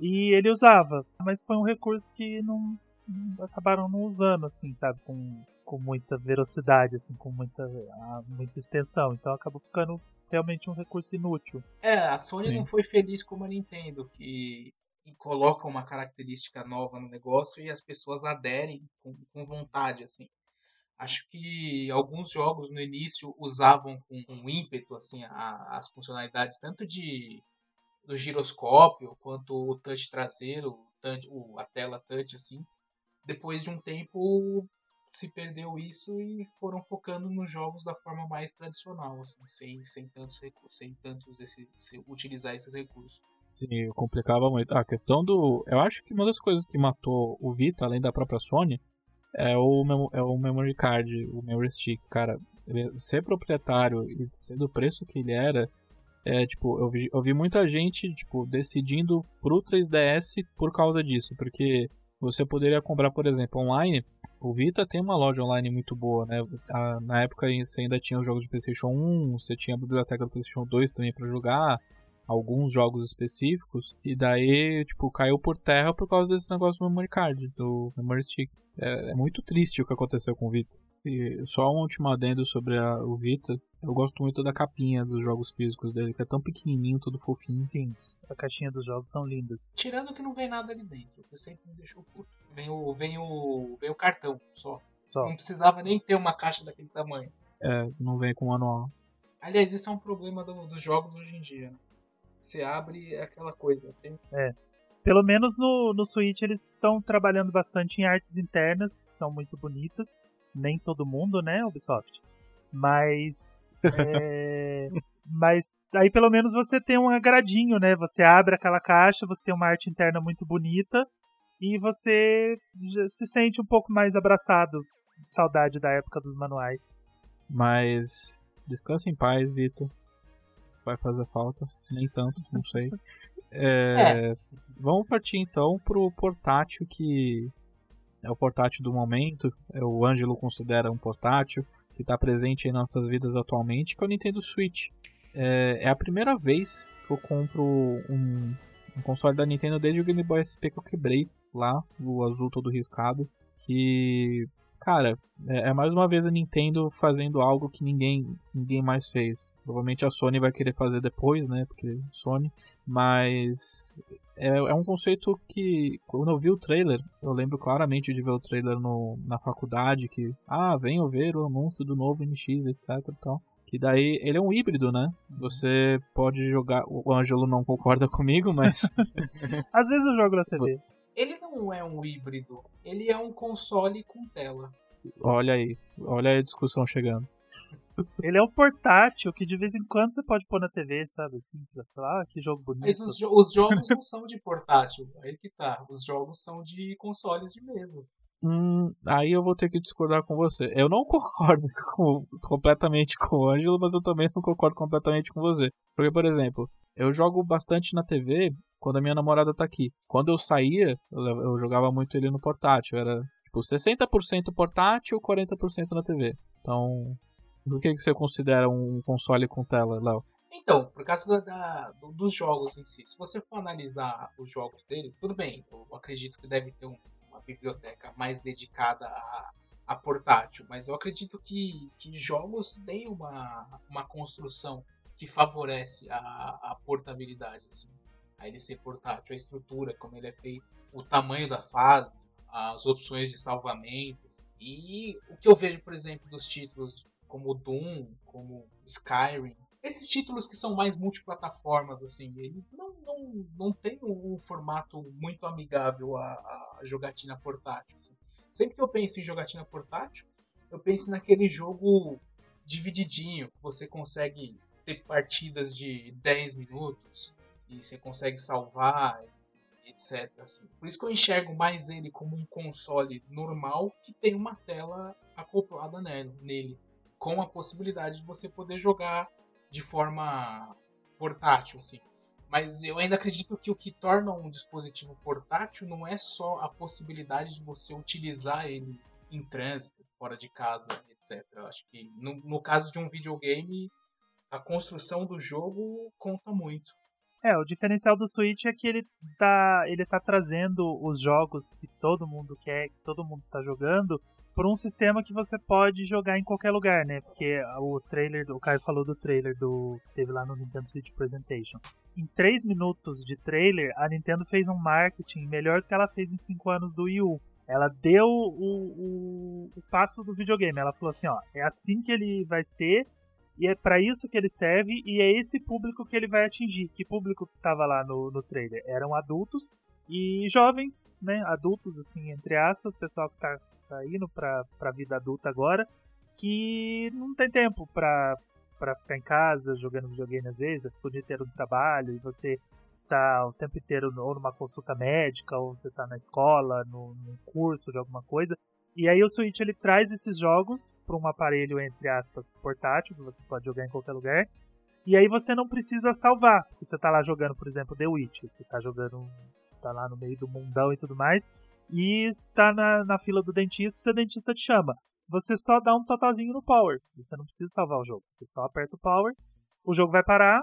E ele usava. Mas foi um recurso que não, não- acabaram não usando, assim, sabe? Com, com muita velocidade, assim, com muita, muita extensão. Então acabou ficando realmente um recurso inútil. É, a Sony Sim. não foi feliz como a Nintendo, que que coloca uma característica nova no negócio e as pessoas aderem com, com vontade, assim. Acho que alguns jogos no início usavam com, com ímpeto assim a, as funcionalidades tanto de do giroscópio quanto o touch traseiro, o, touch, o, a tela touch assim. Depois de um tempo se perdeu isso e foram focando nos jogos da forma mais tradicional, assim, sem, sem tantos sem tantos esse, se, utilizar esses recursos. Sim, complicava muito. A questão do. Eu acho que uma das coisas que matou o Vita, além da própria Sony, é o, é o memory card, o memory stick, cara. Ser proprietário e ser do preço que ele era, é, tipo, eu vi, eu vi muita gente, tipo, decidindo pro 3DS por causa disso, porque você poderia comprar, por exemplo, online o Vita tem uma loja online muito boa, né? na época você ainda tinha os jogos de PlayStation 1, você tinha a biblioteca do PlayStation 2 também para jogar, alguns jogos específicos, e daí, tipo, caiu por terra por causa desse negócio do memory card, do memory stick. É, é muito triste o que aconteceu com o Vita. E só um último adendo sobre a, o Vita. Eu gosto muito da capinha dos jogos físicos dele, que é tão pequenininho, todo fofinho. Sim, a caixinha dos jogos são lindas. Tirando que não vem nada ali dentro, que sempre me deixou puto. Vem o, vem o, vem o cartão só. só. Não precisava nem ter uma caixa daquele tamanho. É, não vem com manual. Aliás, esse é um problema do, dos jogos hoje em dia. Né? Você abre é aquela coisa. Tem... É. Pelo menos no, no Switch eles estão trabalhando bastante em artes internas, que são muito bonitas. Nem todo mundo, né, Ubisoft? Mas. É... Mas aí pelo menos você tem um agradinho, né? Você abre aquela caixa, você tem uma arte interna muito bonita e você se sente um pouco mais abraçado. Saudade da época dos manuais. Mas descansa em paz, Vitor. Vai fazer falta. Nem tanto, não sei. É, é. Vamos partir então pro portátil que é o portátil do momento. É o Ângelo considera um portátil que está presente em nossas vidas atualmente, que é o Nintendo Switch. É, é a primeira vez que eu compro um, um, console da Nintendo desde o Game Boy SP que eu quebrei lá, o azul todo riscado. Que, cara, é, é mais uma vez a Nintendo fazendo algo que ninguém, ninguém mais fez. Provavelmente a Sony vai querer fazer depois, né? Porque Sony. Mas é, é, um conceito que, quando eu vi o trailer, eu lembro claramente de ver o trailer no, na faculdade, que, ah, venham ver o anúncio do novo NX, etc tal. Que daí, ele é um híbrido, né? Você pode jogar, o Ângelo não concorda comigo, mas... Às vezes eu jogo na TV. Ele não é um híbrido, ele é um console com tela. Olha aí, olha a discussão chegando. Ele é um portátil que de vez em quando você pode pôr na TV, sabe? Assim, pra falar, ah, que jogo bonito. Mas os, jo os jogos não são de portátil, aí que tá. Os jogos são de consoles de mesa. Hum, aí eu vou ter que discordar com você. Eu não concordo com, completamente com o Ângelo, mas eu também não concordo completamente com você. Porque, por exemplo, eu jogo bastante na TV quando a minha namorada tá aqui. Quando eu saía, eu, jogava muito ele no portátil. Era tipo 60% portátil, 40% na TV. Então, o que, que você considera um console com tela, Léo? Então, por causa da, da, dos jogos em si, se você for analisar os jogos dele, tudo bem, eu acredito que deve ter um, uma biblioteca mais dedicada a, a, portátil, mas eu acredito que, que jogos têm uma, uma construção que favorece a, a portabilidade, assim, a ele ser portátil, a estrutura, como ele é feito, o tamanho da fase, as opções de salvamento, e o que eu vejo, por exemplo, dos títulos como Doom, como Skyrim. Esses títulos que são mais multiplataformas, assim, eles não, não, não têm um formato muito amigável à, à jogatina portátil. Assim. Sempre que eu penso em jogatina portátil, eu penso naquele jogo divididinho, que você consegue ter partidas de 10 minutos e você consegue salvar, etc. Assim. Por isso que eu enxergo mais ele como um console normal que tem uma tela acoplada nele com a possibilidade de você poder jogar de forma portátil, assim. Mas eu ainda acredito que o que torna um dispositivo portátil não é só a possibilidade de você utilizar ele em trânsito, fora de casa, etc. Eu acho que no, no caso de um videogame, a construção do jogo conta muito. É, o diferencial do Switch é que ele tá, ele tá trazendo os jogos que todo mundo quer, que todo mundo tá jogando, por um sistema que você pode jogar em qualquer lugar, né? Porque o trailer, o Caio falou do trailer do que teve lá no Nintendo Switch Presentation. Em 3 minutos de trailer, a Nintendo fez um marketing melhor do que ela fez em 5 anos do Wii U. Ela deu o, o, o passo do videogame. Ela falou assim, ó, é assim que ele vai ser e é para isso que ele serve e é esse público que ele vai atingir. Que público que tava lá no, no trailer? Eram adultos e jovens, né? Adultos, assim, entre aspas, pessoal que tá, tá indo pra, pra vida adulta agora, que não tem tempo pra, pra ficar em casa jogando videogame às vezes, é o dia inteiro no trabalho e você tá o tempo inteiro ou numa consulta médica, ou você tá na escola, no, num curso de alguma coisa. E aí o Switch ele traz esses jogos para um aparelho, entre aspas, portátil, que você pode jogar em qualquer lugar. E aí você não precisa salvar. Você tá lá jogando, por exemplo, The Witch. Você tá jogando. tá lá no meio do mundão e tudo mais. E está na, na fila do dentista, seu dentista te chama. Você só dá um totalzinho no power. Você não precisa salvar o jogo. Você só aperta o power. O jogo vai parar,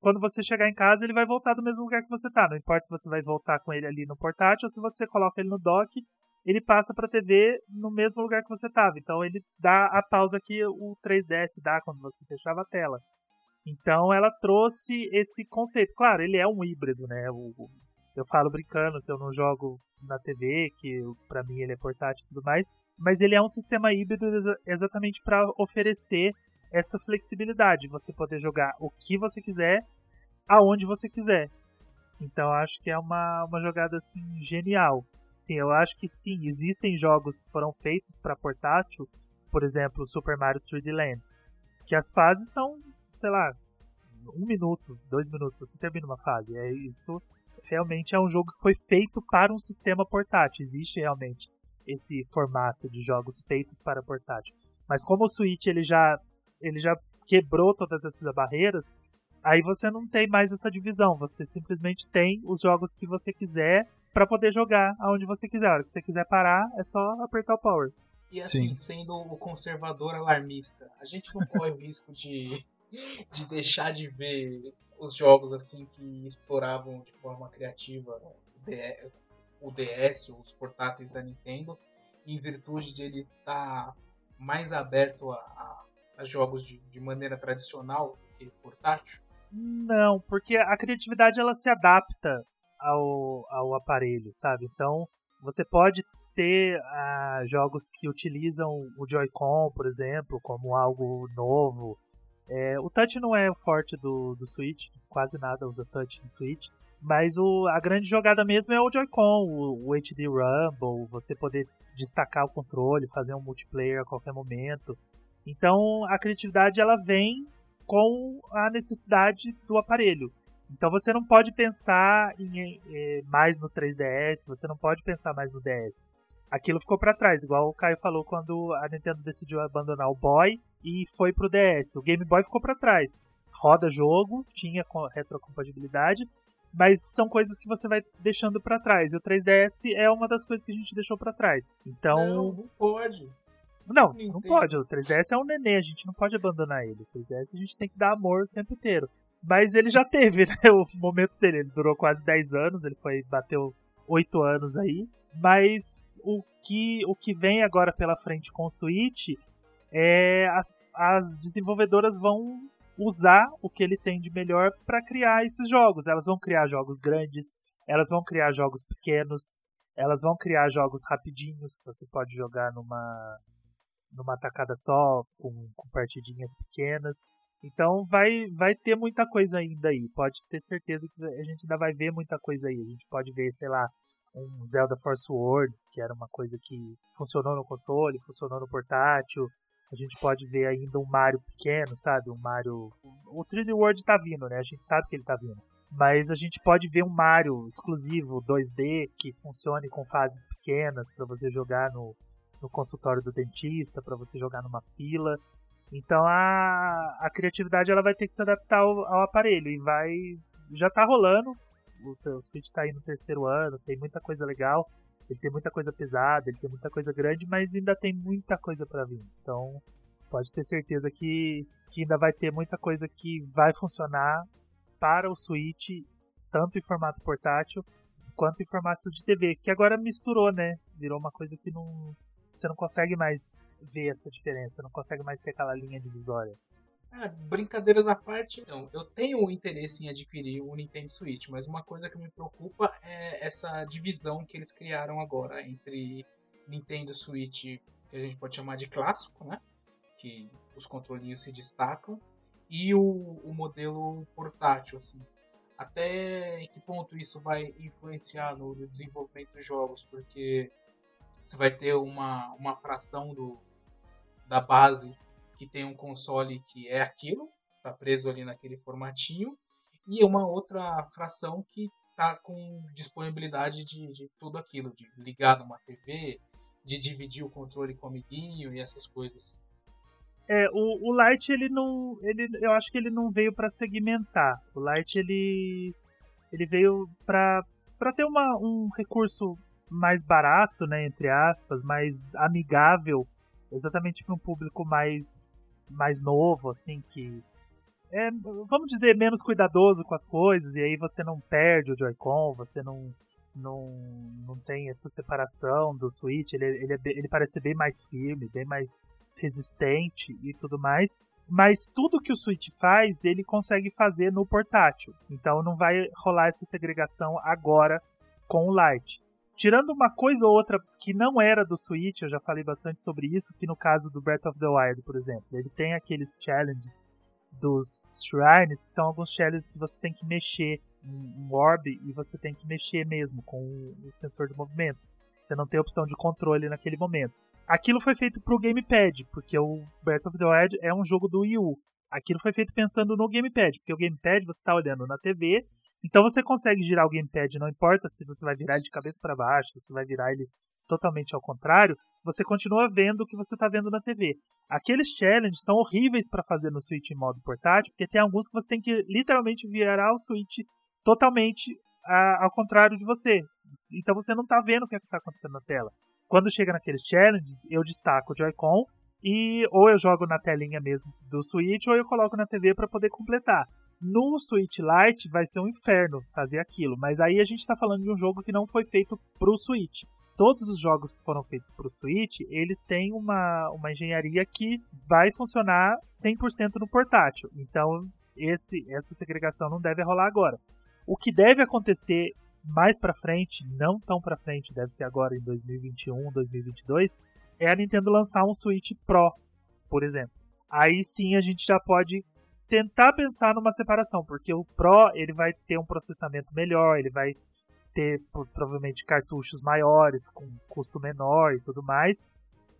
quando você chegar em casa, ele vai voltar do mesmo lugar que você tá. Não importa se você vai voltar com ele ali no portátil ou se você coloca ele no dock, ele passa para a TV no mesmo lugar que você estava. Então ele dá a pausa que o 3DS dá quando você fechava a tela. Então ela trouxe esse conceito. Claro, ele é um híbrido, né? eu falo brincando que eu não jogo na TV, que para mim ele é portátil e tudo mais, mas ele é um sistema híbrido exatamente para oferecer essa flexibilidade, você poder jogar o que você quiser, aonde você quiser. Então acho que é uma, uma jogada assim genial. Sim, eu acho que sim, existem jogos que foram feitos para portátil, por exemplo, Super Mario 3D Land, que as fases são, sei lá, um minuto, dois minutos, você termina uma fase. É isso. Realmente é um jogo que foi feito para um sistema portátil. Existe realmente esse formato de jogos feitos para portátil. Mas como o Switch ele já ele já quebrou todas essas barreiras, aí você não tem mais essa divisão. Você simplesmente tem os jogos que você quiser para poder jogar aonde você quiser. A hora que você quiser parar, é só apertar o power. E assim, Sim. sendo o conservador alarmista, a gente não corre o risco de, de deixar de ver os jogos assim que exploravam de forma criativa o DS, os portáteis da Nintendo, em virtude de ele estar mais aberto a, a a jogos de, de maneira tradicional que portátil? Não, porque a criatividade ela se adapta ao, ao aparelho, sabe? Então você pode ter uh, jogos que utilizam o Joy-Con, por exemplo, como algo novo. É, o touch não é o forte do, do Switch, quase nada usa touch no Switch. Mas o, a grande jogada mesmo é o Joy-Con, o, o HD Rumble, você poder destacar o controle, fazer um multiplayer a qualquer momento. Então a criatividade ela vem com a necessidade do aparelho. Então você não pode pensar em, em, mais no 3DS, você não pode pensar mais no DS. Aquilo ficou para trás, igual o Caio falou quando a Nintendo decidiu abandonar o Boy e foi pro DS. O Game Boy ficou para trás. Roda jogo, tinha retrocompatibilidade, mas são coisas que você vai deixando para trás. E o 3DS é uma das coisas que a gente deixou para trás. Então, não, não pode. Não, não pode. O 3DS é um nenê, a gente não pode abandonar ele. O 3DS a gente tem que dar amor o tempo inteiro. Mas ele já teve, né, o momento dele. Ele durou quase 10 anos, ele foi bateu 8 anos aí. Mas o que, o que vem agora pela frente com o Switch é as, as desenvolvedoras vão usar o que ele tem de melhor para criar esses jogos. Elas vão criar jogos grandes, elas vão criar jogos pequenos, elas vão criar jogos rapidinhos que você pode jogar numa numa tacada só, com, com partidinhas pequenas. Então vai, vai ter muita coisa ainda aí. Pode ter certeza que a gente ainda vai ver muita coisa aí. A gente pode ver, sei lá, um Zelda Force Words, que era uma coisa que funcionou no console, funcionou no portátil. A gente pode ver ainda um Mario pequeno, sabe? Um Mario. O 3D World tá vindo, né? A gente sabe que ele tá vindo. Mas a gente pode ver um Mario exclusivo 2D que funcione com fases pequenas para você jogar no, no consultório do dentista, para você jogar numa fila. Então a, a criatividade ela vai ter que se adaptar ao, ao aparelho e vai já tá rolando. O, o Switch está aí no terceiro ano, tem muita coisa legal, ele tem muita coisa pesada, ele tem muita coisa grande, mas ainda tem muita coisa para vir. Então pode ter certeza que, que ainda vai ter muita coisa que vai funcionar para o Switch, tanto em formato portátil quanto em formato de TV, que agora misturou, né? Virou uma coisa que não você não consegue mais ver essa diferença, não consegue mais ter aquela linha divisória. Ah, brincadeiras à parte, então, eu tenho interesse em adquirir o Nintendo Switch, mas uma coisa que me preocupa é essa divisão que eles criaram agora entre Nintendo Switch, que a gente pode chamar de clássico, né? Que os controlinhos se destacam, e o, o modelo portátil, assim. Até que ponto isso vai influenciar no desenvolvimento dos jogos, porque você vai ter uma, uma fração do, da base que tem um console que é aquilo, tá preso ali naquele formatinho, e uma outra fração que tá com disponibilidade de, de tudo aquilo, de ligar numa TV, de dividir o controle com o amiguinho e essas coisas. É, o, o Light, ele não. Ele, eu acho que ele não veio para segmentar. O Light, ele. Ele veio para para ter uma, um recurso mais barato, né, entre aspas, mais amigável, exatamente para um público mais mais novo, assim, que é, vamos dizer, menos cuidadoso com as coisas, e aí você não perde o Joy-Con, você não, não, não tem essa separação do Switch, ele, ele, é, ele parece ser bem mais firme, bem mais resistente e tudo mais. Mas tudo que o Switch faz, ele consegue fazer no portátil. Então não vai rolar essa segregação agora com o Lite. Tirando uma coisa ou outra que não era do Switch, eu já falei bastante sobre isso, que no caso do Breath of the Wild, por exemplo, ele tem aqueles challenges dos shrines, que são alguns challenges que você tem que mexer um orb e você tem que mexer mesmo com o sensor de movimento. Você não tem opção de controle naquele momento. Aquilo foi feito pro gamepad, porque o Breath of the Wild é um jogo do Wii U. Aquilo foi feito pensando no gamepad, porque o gamepad você está olhando na TV, então você consegue girar o gamepad, não importa se você vai virar ele de cabeça para baixo, se você vai virar ele totalmente ao contrário, você continua vendo o que você está vendo na TV. Aqueles challenges são horríveis para fazer no Switch em modo portátil, porque tem alguns que você tem que literalmente virar o Switch totalmente a, ao contrário de você. Então você não está vendo o que é está acontecendo na tela. Quando chega naqueles challenges, eu destaco o Joy-Con e ou eu jogo na telinha mesmo do Switch ou eu coloco na TV para poder completar. No Switch Lite vai ser um inferno fazer aquilo, mas aí a gente está falando de um jogo que não foi feito para o Switch. Todos os jogos que foram feitos para o Switch, eles têm uma, uma engenharia que vai funcionar 100% no portátil. Então, esse, essa segregação não deve rolar agora. O que deve acontecer mais para frente, não tão para frente, deve ser agora em 2021, 2022, é a Nintendo lançar um Switch Pro, por exemplo. Aí sim a gente já pode tentar pensar numa separação, porque o Pro ele vai ter um processamento melhor, ele vai ter provavelmente cartuchos maiores, com custo menor e tudo mais.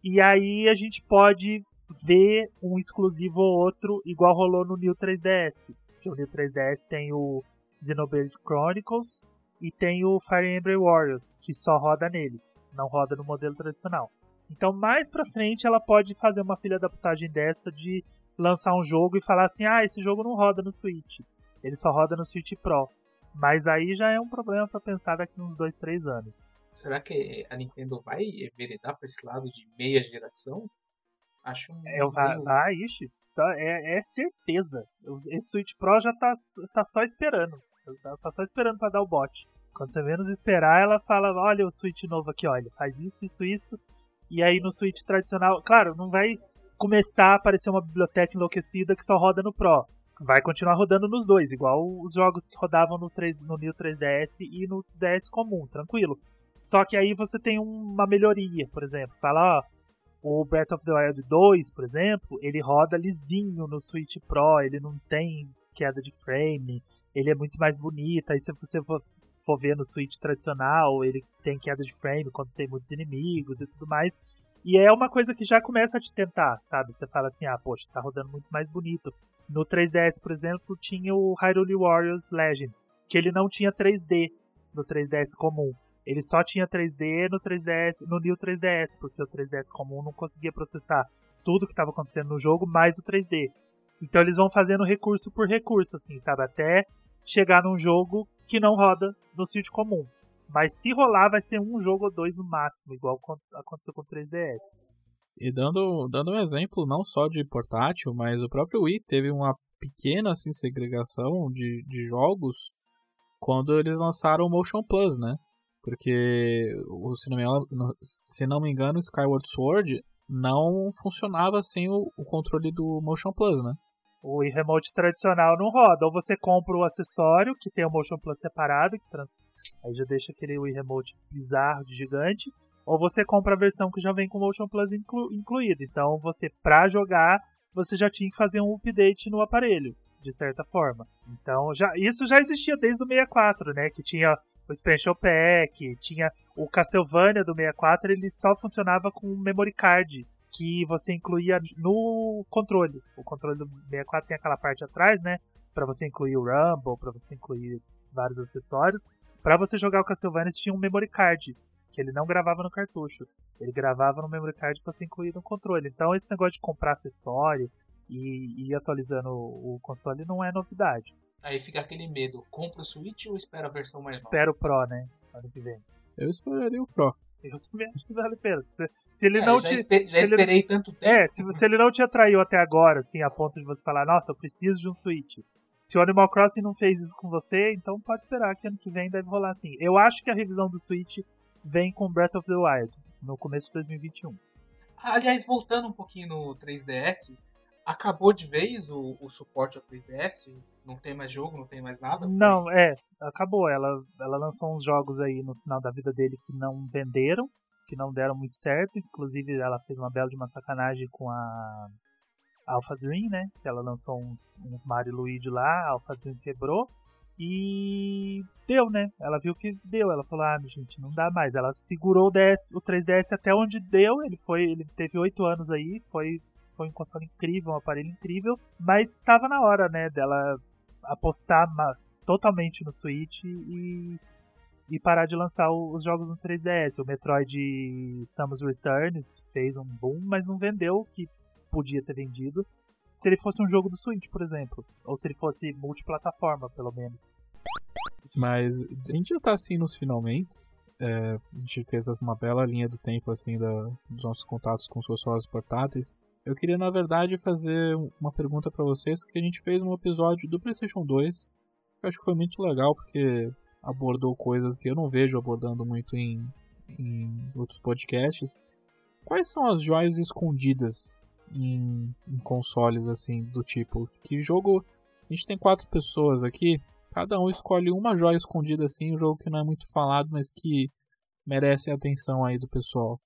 E aí a gente pode ver um exclusivo ou outro, igual rolou no New 3DS. o New 3DS tem o Xenoblade Chronicles e tem o Fire Emblem Warriors, que só roda neles, não roda no modelo tradicional. Então, mais pra frente, ela pode fazer uma filha da putagem dessa de lançar um jogo e falar assim: ah, esse jogo não roda no Switch, ele só roda no Switch Pro. Mas aí já é um problema para pensar daqui uns 2, 3 anos. Será que a Nintendo vai enveredar pra esse lado de meia geração? Acho um. É, vai, meio... vai, ixi, tá, é, é certeza. Esse Switch Pro já tá, tá só esperando. Ela tá só esperando para dar o bot. Quando você menos esperar, ela fala: olha o Switch novo aqui, olha, faz isso, isso, isso. E aí no Switch tradicional, claro, não vai começar a aparecer uma biblioteca enlouquecida que só roda no Pro. Vai continuar rodando nos dois, igual os jogos que rodavam no, 3, no New 3DS e no DS comum, tranquilo. Só que aí você tem uma melhoria, por exemplo. Fala, ó, o Breath of the Wild 2, por exemplo, ele roda lisinho no Switch Pro, ele não tem queda de frame, ele é muito mais bonito. Aí se você for, for ver no Switch tradicional, ele tem queda de frame quando tem muitos inimigos e tudo mais. E é uma coisa que já começa a te tentar, sabe? Você fala assim, ah, poxa, tá rodando muito mais bonito. No 3DS, por exemplo, tinha o Hyrule Warriors Legends, que ele não tinha 3D no 3DS comum. Ele só tinha 3D no 3DS, no New 3DS, porque o 3DS comum não conseguia processar tudo que estava acontecendo no jogo, mais o 3D. Então eles vão fazendo recurso por recurso, assim, sabe? Até chegar num jogo que não roda no Switch comum. Mas se rolar, vai ser um jogo ou dois no máximo, igual aconteceu com o 3DS. E dando, dando um exemplo não só de portátil, mas o próprio Wii teve uma pequena assim, segregação de, de jogos quando eles lançaram o Motion Plus, né? Porque, se não me se não me engano Skyward Sword não funcionava sem o, o controle do Motion Plus, né? O Wii Remote tradicional não roda. Ou você compra o acessório, que tem o Motion Plus separado, que trans... aí já deixa aquele Wii Remote bizarro de gigante. Ou você compra a versão que já vem com o Motion Plus inclu... incluído. Então você, pra jogar, você já tinha que fazer um update no aparelho, de certa forma. Então já isso já existia desde o 64, né? Que tinha o Special Pack, tinha o Castlevania do 64, ele só funcionava com memory card que você incluía no controle. O controle do 64 tem aquela parte atrás, né? Para você incluir o Rumble, para você incluir vários acessórios. Para você jogar o Castlevania, tinha um memory card que ele não gravava no cartucho. Ele gravava no memory card para ser incluído no controle. Então esse negócio de comprar acessório e, ir atualizando o, console não é novidade. Aí fica aquele medo, compra o Switch ou espera a versão mais nova? Espera o Pro, né? Ano que vem. Eu esperaria o Pro. Eu também acho que vale a pena. Se, se ele é, não já te. Espe já esperei tanto tempo. É, se, se ele não te atraiu até agora, assim, a ponto de você falar, nossa, eu preciso de um Switch. Se o Animal Crossing não fez isso com você, então pode esperar que ano que vem deve rolar assim. Eu acho que a revisão do Switch vem com Breath of the Wild, no começo de 2021. Aliás, voltando um pouquinho no 3DS, acabou de vez o, o suporte ao 3DS? Não tem mais jogo, não tem mais nada? Foi? Não, é, acabou. Ela, ela lançou uns jogos aí no final da vida dele que não venderam, que não deram muito certo. Inclusive, ela fez uma bela de uma sacanagem com a Alpha Dream, né? Que ela lançou uns, uns Mario Luigi lá, a Alpha Dream quebrou. E deu, né? Ela viu que deu. Ela falou: Ah, gente, não dá mais. Ela segurou o, DS, o 3DS até onde deu. Ele foi, ele teve oito anos aí. Foi, foi um console incrível, um aparelho incrível. Mas estava na hora, né? Dela apostar totalmente no Switch e, e parar de lançar os jogos no 3DS. O Metroid Samus Returns fez um boom, mas não vendeu o que podia ter vendido se ele fosse um jogo do Switch, por exemplo. Ou se ele fosse multiplataforma, pelo menos. Mas a gente já tá assim nos finalmente. É, a gente fez uma bela linha do tempo assim da, dos nossos contatos com os consoles portáteis. Eu queria, na verdade, fazer uma pergunta para vocês que a gente fez um episódio do PlayStation 2. Eu acho que foi muito legal porque abordou coisas que eu não vejo abordando muito em, em outros podcasts. Quais são as joias escondidas em, em, consoles assim do tipo que jogo a gente tem quatro pessoas aqui cada um escolhe uma joia escondida assim um jogo que não é muito falado mas que merece a atenção aí do pessoal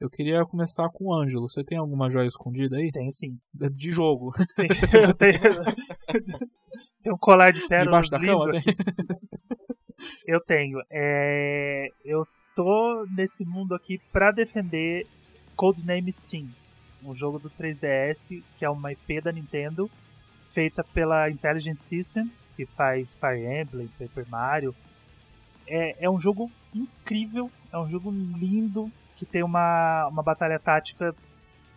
eu queria começar com o Ângelo. Você tem alguma joia escondida aí? Tenho sim. De jogo. Sim, eu tenho. tem um colar de pérolas Debaixo da cama, aqui. Eu tenho. É... Eu tô nesse mundo aqui pra defender Codename Steam um jogo do 3DS, que é uma IP da Nintendo, feita pela Intelligent Systems, que faz Fire Emblem, Paper Mario. É, é um jogo incrível, é um jogo lindo, que tem uma, uma batalha tática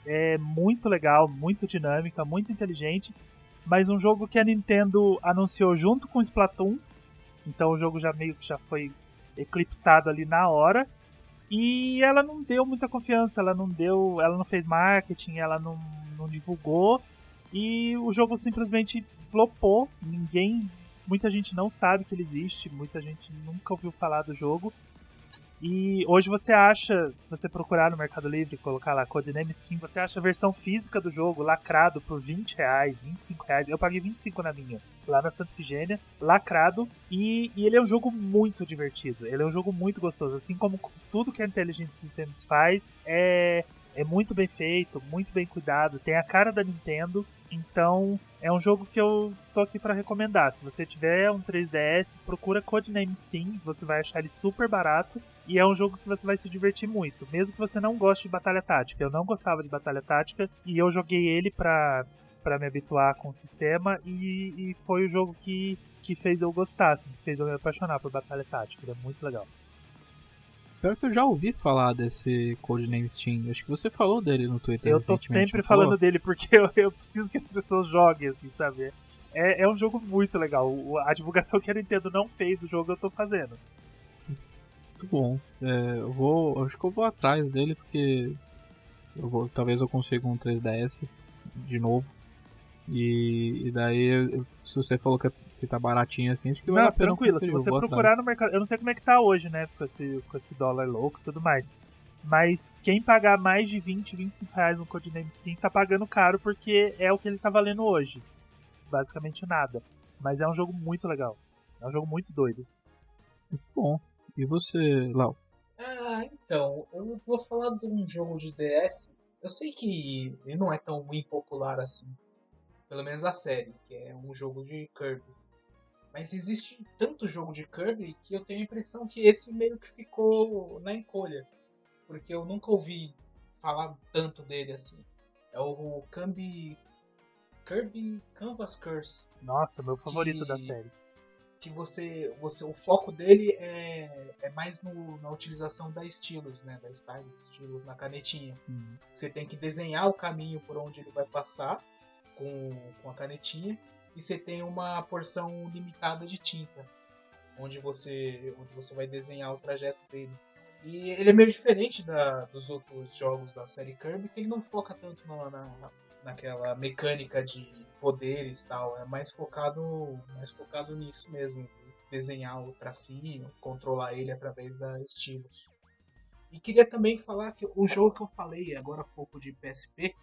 é, muito legal, muito dinâmica, muito inteligente, mas um jogo que a Nintendo anunciou junto com Splatoon, então o jogo já meio que já foi eclipsado ali na hora, e ela não deu muita confiança, ela não deu, ela não fez marketing, ela não, não divulgou e o jogo simplesmente flopou. Ninguém, muita gente não sabe que ele existe, muita gente nunca ouviu falar do jogo. E hoje você acha, se você procurar no Mercado Livre colocar lá Codename Steam, você acha a versão física do jogo lacrado por 20 reais, 25 reais. Eu paguei 25 na minha, lá na Santa Figênia, lacrado. E, e, ele é um jogo muito divertido. Ele é um jogo muito gostoso. Assim como tudo que a Intelligent Systems faz, é, é muito bem feito, muito bem cuidado. Tem a cara da Nintendo. Então, é um jogo que eu tô aqui para recomendar. Se você tiver um 3DS, procura Codename Steam, você vai achar ele super barato e é um jogo que você vai se divertir muito, mesmo que você não goste de batalha tática. Eu não gostava de batalha tática e eu joguei ele pra, pra me habituar com o sistema e, e foi o jogo que, que fez eu gostar, assim, que fez eu me apaixonar por batalha tática. Ele é muito legal. Pior que eu já ouvi falar desse Codename Steam. Acho que você falou dele no Twitter. Eu tô sempre falando falou? dele porque eu, eu, preciso que as pessoas joguem, assim, sabe? É, é um jogo muito legal. A divulgação que a Nintendo não fez do jogo eu tô fazendo muito bom. É, eu vou. Acho que eu vou atrás dele porque. Eu vou, talvez eu consiga um 3DS de novo. E, e daí, se você falou que, que tá baratinho assim, acho que vai Não, tranquilo, se você procurar atrás. no mercado. Eu não sei como é que tá hoje, né? Com esse, com esse dólar louco e tudo mais. Mas quem pagar mais de 20, 25 reais no Codename Steam tá pagando caro porque é o que ele tá valendo hoje. basicamente nada. Mas é um jogo muito legal. É um jogo muito doido. Muito bom. E você, Lau? Ah, então, eu vou falar de um jogo de DS. Eu sei que ele não é tão impopular assim. Pelo menos a série, que é um jogo de Kirby. Mas existe tanto jogo de Kirby que eu tenho a impressão que esse meio que ficou na encolha. Porque eu nunca ouvi falar tanto dele assim. É o Kirby. Kirby Canvas Curse. Nossa, meu favorito Que- da série. Que você. você o foco dele é, é mais no, na utilização da estilos, né? Da style, estilos na canetinha. Hum. Você tem que desenhar o caminho por onde ele vai passar com, com a canetinha. E você tem uma porção limitada de tinta. Onde você, onde você vai desenhar o trajeto dele. E ele é meio diferente da, dos outros jogos da série Kirby, que ele não foca tanto na, na- naquela mecânica de poderes tal. É mais focado, mais focado nisso mesmo. Desenhar o tracinho, controlar ele através da estilos. E queria também falar que o jogo que eu falei agora há pouco de PSP,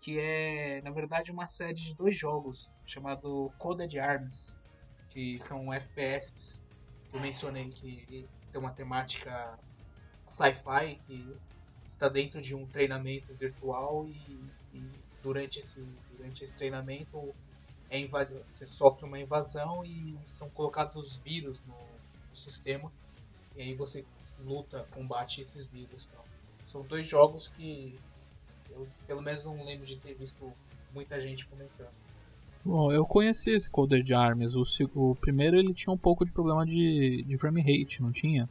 que é na verdade uma série de dois jogos chamado Coded Arms, que são FPS eu mencionei que tem uma temática sci-fi que está dentro de um treinamento virtual e, e durante, esse, durante esse treinamento é você sofre uma invasão e são colocados vírus no, no sistema e aí você luta, combate esses vírus. e tal. São dois jogos que eu pelo menos não lembro de ter visto muita gente comentando. Bom, eu conheci esse Coded Arms. O, o primeiro ele tinha um pouco de problema de, de frame rate, não tinha?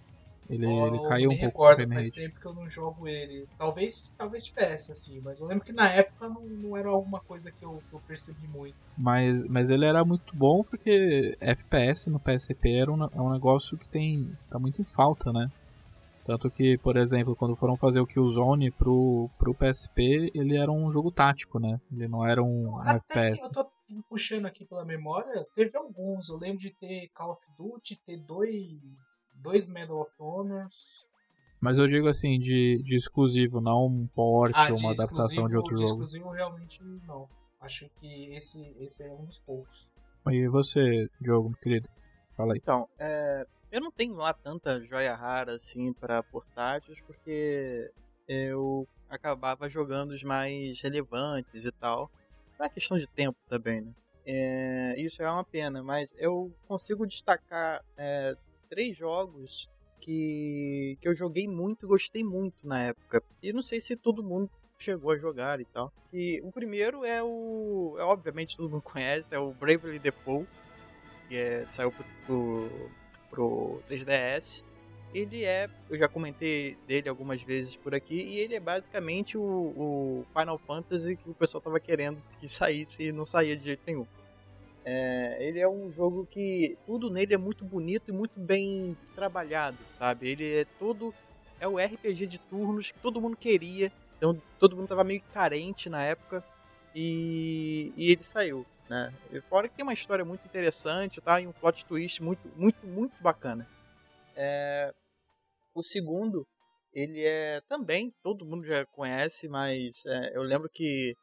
Ele, Eu ele caiu um pouco recordo, faz tempo que eu não jogo ele. Talvez, talvez tivesse, assim, mas eu lembro que na época não, não era alguma coisa que eu, que eu percebi muito. Mas, mas ele era muito bom porque FPS no PSP era um, é um negócio que tem tá muito em falta, né? Tanto que, por exemplo, quando foram fazer o Killzone pro, pro PSP, ele era um jogo tático, né? Ele não era um, Até FPS. que eu tô puxando aqui pela memória, teve alguns. Eu lembro de ter Call of Duty, ter dois, dois Medal of Honors. Mas eu digo assim, de, de exclusivo, não um port Ah, ou de uma adaptação de outro de jogo. exclusivo realmente não. Acho que esse, esse é um dos poucos. E você, Diogo, meu querido? Fala aí. Então, é, eu não tenho lá tanta joia rara assim pra portáteis, porque eu acabava jogando os mais relevantes e tal. É questão de tempo também, né? É, isso é uma pena, mas eu consigo destacar é, três jogos que, que eu joguei muito e gostei muito na época. E não sei se todo mundo chegou a jogar e tal. E o primeiro é o. É, obviamente todo mundo conhece, é o Bravely Default, que é, saiu pro, pro, pro 3DS. Ele é, eu já comentei dele algumas vezes por aqui, e ele é basicamente o, o Final Fantasy que o pessoal tava querendo que saísse e não saía de jeito nenhum. É, ele é um jogo que tudo nele é muito bonito e muito bem trabalhado, sabe? Ele é todo. É o RPG de turnos que todo mundo queria, então todo mundo tava meio carente na época, e, e ele saiu né? Fora que tem uma história muito interessante, tá? E um plot twist muito, muito, muito bacana. É, O segundo, ele é também, todo mundo já conhece, mas é, eu lembro que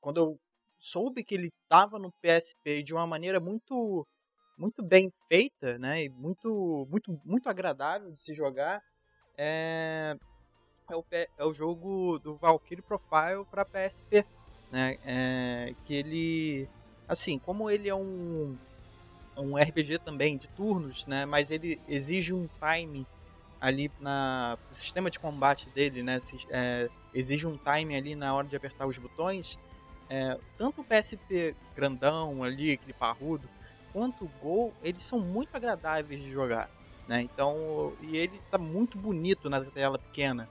quando eu soube que ele tava no PSP de uma maneira muito muito bem feita, né? E muito, muito, muito agradável de se jogar, é, é, o, é o jogo do Valkyrie Profile para PSP, né? É, que ele assim, como ele é um, um RPG também de turnos, né? Mas ele exige um time ali na o sistema de combate dele, né? se- é, exige um time ali na hora de apertar os botões. É, tanto o PSP grandão ali, aquele parrudo, quanto o Gol, eles são muito agradáveis de jogar, né? Então, e ele tá muito bonito na tela pequena.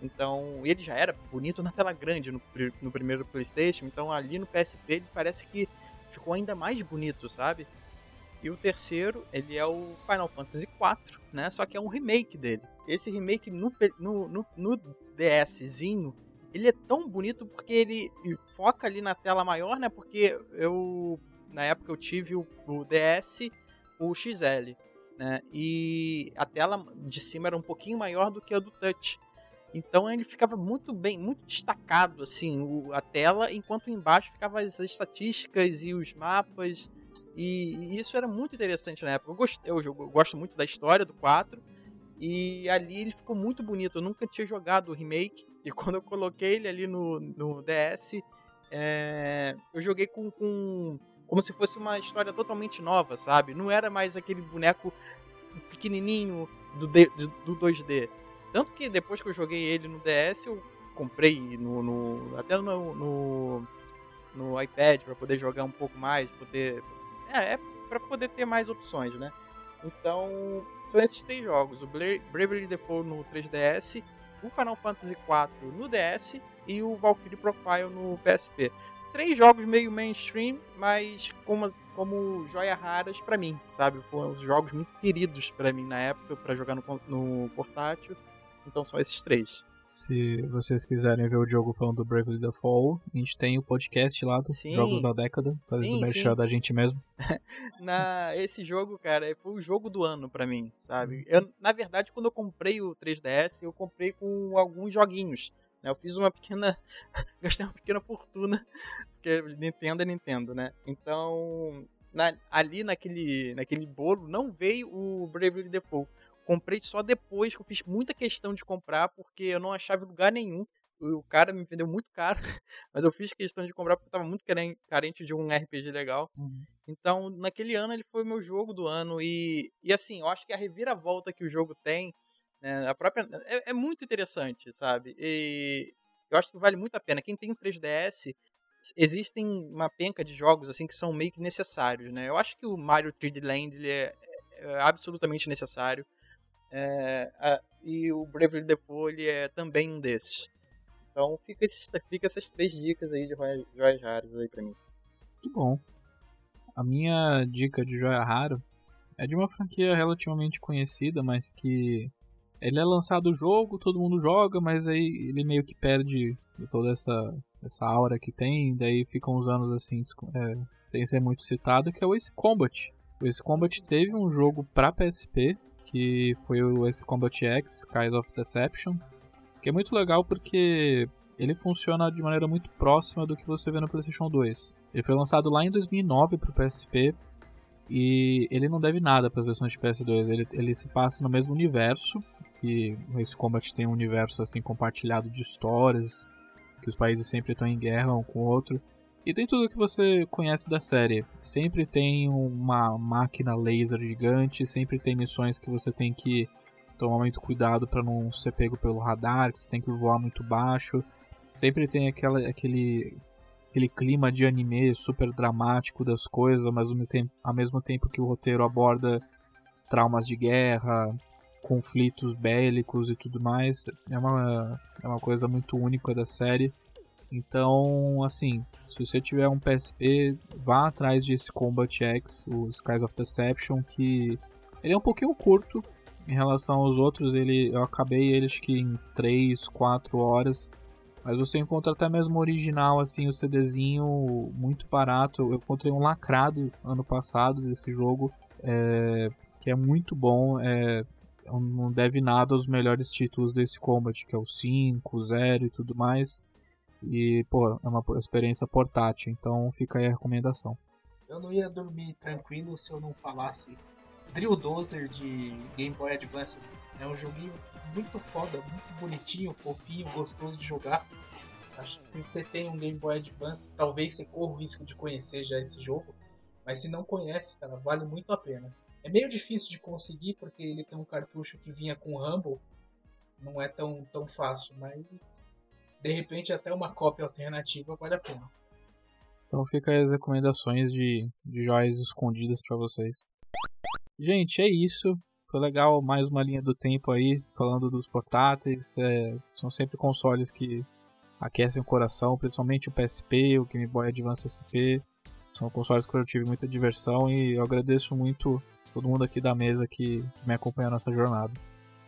Então, ele já era bonito na tela grande no, no primeiro PlayStation, então ali no PSP ele parece que ficou ainda mais bonito, sabe? E o terceiro, ele é o Final Fantasy IV, né? Só que é um remake dele. Esse remake no, no, no, no DSzinho, ele é tão bonito porque ele foca ali na tela maior, né? Porque eu, na época eu tive o, o DS, o XL, né? E a tela de cima era um pouquinho maior do que a do Touch. Então ele ficava muito bem, muito destacado assim, o, a tela, enquanto embaixo ficava as estatísticas e os mapas. E, e isso era muito interessante na época. Eu, gost, eu, eu, gosto muito da história do 4. E ali ele ficou muito bonito. Eu nunca tinha jogado o remake. E quando eu coloquei ele ali no, no DS, é, eu joguei com, com como se fosse uma história totalmente nova, sabe? Não era mais aquele boneco pequenininho do, do 2D. Tanto que depois que eu joguei ele no DS, eu comprei no, no até no, no, no iPad para poder jogar um pouco mais, poder é, é para poder ter mais opções, né? Então, são esses três jogos: o Bravely Default no 3DS, o Final Fantasy IV no DS e o Valkyrie Profile no PSP três jogos meio mainstream, mas como, como joia raras para mim, sabe? Foram jogos muito queridos para mim na época, para jogar no, no portátil. Então são esses três. Se vocês quiserem ver o jogo falando do Bravely Default, a gente tem o podcast lá dos. Jogos da Década, fazendo merchan da gente mesmo. na, esse jogo, cara, foi o jogo do ano para mim, sabe? Eu, na verdade, quando eu comprei o 3DS, eu comprei com alguns joguinhos. Né? Eu fiz uma pequena. gastei uma pequena fortuna, porque Nintendo é Nintendo, né? Então, na, ali naquele, naquele bolo não veio o Bravely Default. Comprei só depois que eu fiz muita questão de comprar, porque eu não achava lugar nenhum. O cara me vendeu muito caro, mas eu fiz questão de comprar porque eu tava muito carente de um RPG legal. Uhum. Então, naquele ano ele foi o meu jogo do ano. E, e assim, eu acho que a reviravolta que o jogo tem né? A própria é, é, muito interessante, sabe? E eu acho que vale muito a pena. Quem tem um 3DS, existem uma penca de jogos assim que são meio que necessários, né? Eu acho que o Mario 3D Land ele é, é absolutamente necessário. É, a, e o Bravely Default é também um desses. Então fica, esses, fica essas três dicas aí de joias raras aí pra mim. Muito bom. A minha dica de joia raro é de uma franquia relativamente conhecida, mas que ele é lançado o jogo, todo mundo joga, mas aí ele meio que perde toda essa, essa aura que tem, daí ficam uns anos assim, é, sem ser muito citado, que é o Ace Combat. O Ace Combat teve um jogo pra PSP, que foi o Ace Combat X, Skies of Deception, que é muito legal porque ele funciona de maneira muito próxima do que você vê no PlayStation 2. Ele foi lançado lá em 2009 para o PSP e ele não deve nada para as versões de PS2. Ele, ele se passa no mesmo universo, que esse Combat tem um universo assim compartilhado de histórias, que os países sempre estão em guerra um com o outro. E tem tudo que você conhece da série. Sempre tem uma máquina laser gigante, sempre tem missões que você tem que tomar muito cuidado para não ser pego pelo radar, que você tem que voar muito baixo. Sempre tem aquela, aquele, aquele clima de anime super dramático das coisas, mas ao mesmo tempo, ao mesmo tempo que o roteiro aborda traumas de guerra, conflitos bélicos e tudo mais. É uma, é uma coisa muito única da série. Então, assim, se você tiver um PSP, vá atrás desse Combat X, o Skies of Deception, que ele é um pouquinho curto em relação aos outros. Ele, eu acabei ele acho que em 3, 4 horas. Mas você encontra até mesmo original, assim, o CDzinho muito barato. Eu encontrei um lacrado ano passado desse jogo, é, que é muito bom. É, não deve nada aos melhores títulos desse Combat, que é o 5, o 0 e tudo mais. E, pô, é uma experiência portátil, então fica aí a recomendação. Eu não ia dormir tranquilo se eu não falasse Drill Dozer de Game Boy Advance. É um joguinho muito foda, muito bonitinho, fofinho, gostoso de jogar. Acho que se você tem um Game Boy Advance, talvez você corra o risco de conhecer já esse jogo. Mas se não conhece, cara, vale muito a pena. É meio difícil de conseguir porque ele tem um cartucho que vinha com Rumble. Não é tão, tão fácil, mas de repente até uma cópia alternativa vale a pena. Então fica aí as recomendações de, de joias escondidas para vocês. Gente, é isso. Foi legal mais uma linha do tempo aí, falando dos portáteis. É, são sempre consoles que aquecem o coração, principalmente o PSP, o Game Boy Advance SP. São consoles que eu tive muita diversão e eu agradeço muito todo mundo aqui da mesa que me acompanha nessa jornada.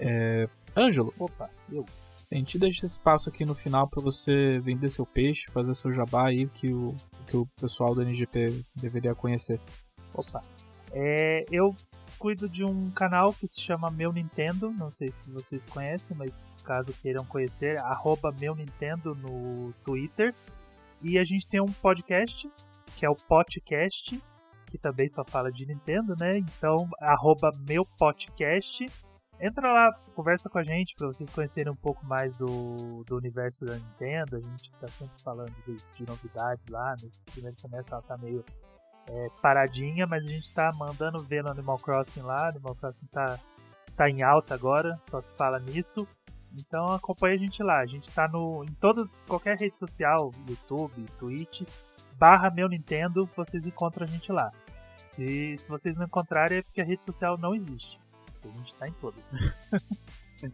É... Ângelo, opa, eu. A gente deixa espaço aqui no final para você vender seu peixe, fazer seu jabá aí que o, que o pessoal do NGP deveria conhecer. Opa. É, eu cuido de um canal que se chama Meu Nintendo. Não sei se vocês conhecem, mas caso queiram conhecer, arroba Meu Nintendo no Twitter. E a gente tem um podcast, que é o Podcast, que também só fala de Nintendo, né? Então, arroba Meu Podcast. Entra lá, conversa com a gente para vocês conhecerem um pouco mais do, do universo da Nintendo. A gente tá sempre falando de, de novidades lá. Nesse primeiro semestre ela tá meio é, paradinha, mas a gente tá mandando ver no Animal Crossing lá. Animal Crossing tá, tá em alta agora, só se fala nisso. Então acompanha a gente lá. A gente tá no, em todas, qualquer rede social, YouTube, Twitch, barra meu Nintendo, vocês encontram a gente lá. Se, se vocês não encontrarem é porque a rede social não existe. A gente tá em todas.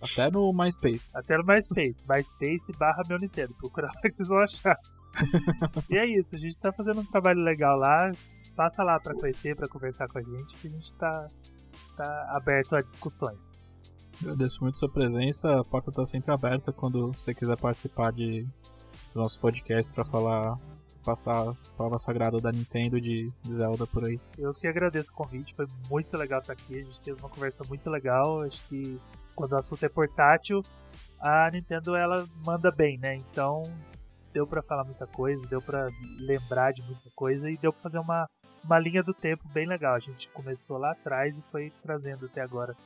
Até no MySpace. Até no MySpace. MySpace barra meu Nintendo. Procura lá que vocês vão achar. e é isso, a gente tá fazendo um trabalho legal lá. Passa lá pra conhecer, pra conversar com a gente, que a gente tá, tá aberto a discussões. Agradeço muito sua presença. A porta tá sempre aberta quando você quiser participar de do nosso podcast para falar passar a palavra sagrada da Nintendo de Zelda por aí. Eu que agradeço o convite, foi muito legal estar aqui. A gente teve uma conversa muito legal. Acho que quando o assunto é portátil, a Nintendo ela manda bem, né? Então deu para falar muita coisa, deu para lembrar de muita coisa e deu para fazer uma, uma linha do tempo bem legal. A gente começou lá atrás e foi trazendo até agora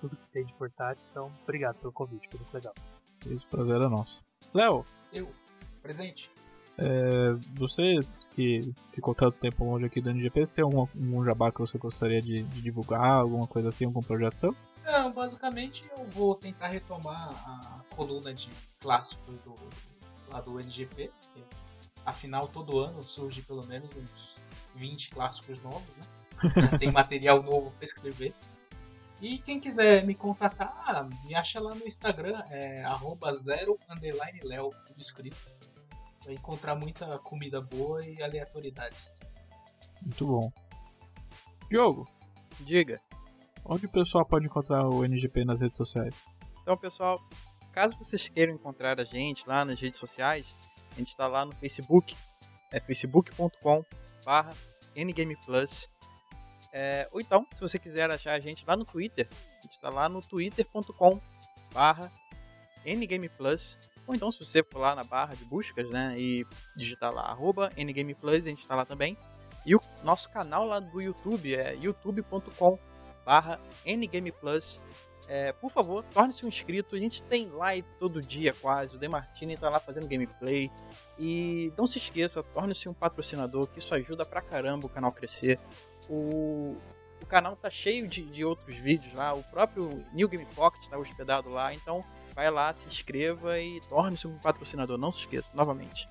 tudo que tem de portátil. Então, obrigado pelo convite, foi muito legal. Isso, prazer é nosso. Léo! Eu, presente. É, você que ficou tanto tempo longe aqui do NGP, tem algum, algum jabá que você gostaria de, de, divulgar, alguma coisa assim, algum projeto seu? Não, basicamente eu vou tentar retomar a coluna de clássicos do, lá do NGP. afinal, todo ano surge pelo menos uns 20 clássicos novos, né? Já tem material novo para escrever. E quem quiser me contatar, me acha lá no Instagram, é arroba zero underline Léo, tudo escrito. Vai encontrar muita comida boa e aleatoriedades. Muito bom. Diogo, diga. Onde o pessoal pode encontrar o NGP nas redes sociais? Então, pessoal, caso vocês queiram encontrar a gente lá nas redes sociais, a gente está lá no Facebook, é facebook.com barra ngameplus. É, ou então, se você quiser achar a gente lá no Twitter, a gente está lá no twitter.com barra ngameplus. Ou então, se você for lá na barra de buscas, né, e digitar lá, arroba ngameplus, a gente está lá também. E o nosso canal lá do YouTube é youtube.com barra ngameplus. É, por favor, torne-se um inscrito. A gente tem live todo dia quase. O Demartini está lá fazendo gameplay. E não se esqueça, torne-se um patrocinador, que isso ajuda pra caramba o canal crescer. O, o canal tá cheio de, de outros vídeos lá. O próprio New Game Pocket está hospedado lá. Então vai lá, se inscreva e torne-se um patrocinador. Não se esqueça, novamente.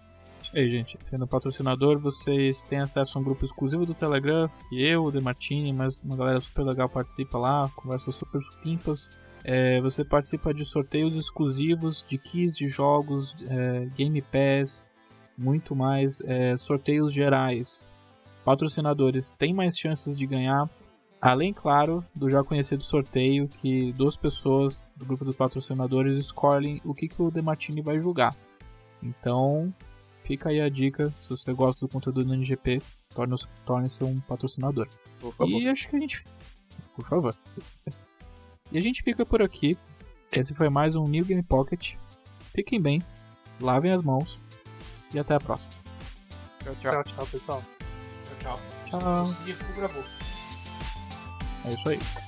E aí, gente, sendo patrocinador, vocês têm acesso a um grupo exclusivo do Telegram, que eu, o Demartini, mas uma galera super legal participa lá, conversa super supimpas. É, você participa de sorteios exclusivos de keys de jogos, é, Game Pass, muito mais, é, sorteios gerais. Patrocinadores têm mais chances de ganhar, além, claro, do já conhecido sorteio que duas pessoas do grupo dos patrocinadores escolhem o que, que o Demartini vai julgar. Então, fica aí a dica, se você gosta do conteúdo do NGP, torne-se torne um patrocinador. Por favor. E acho que a gente. Por favor. E a gente fica por aqui. Esse foi mais um New Game Pocket. Fiquem bem, lavem as mãos e até a próxima. Tchau, tchau. Tchau, tchau, pessoal. Tchau, tchau. Tchau. Se conseguir, gravou. É isso aí.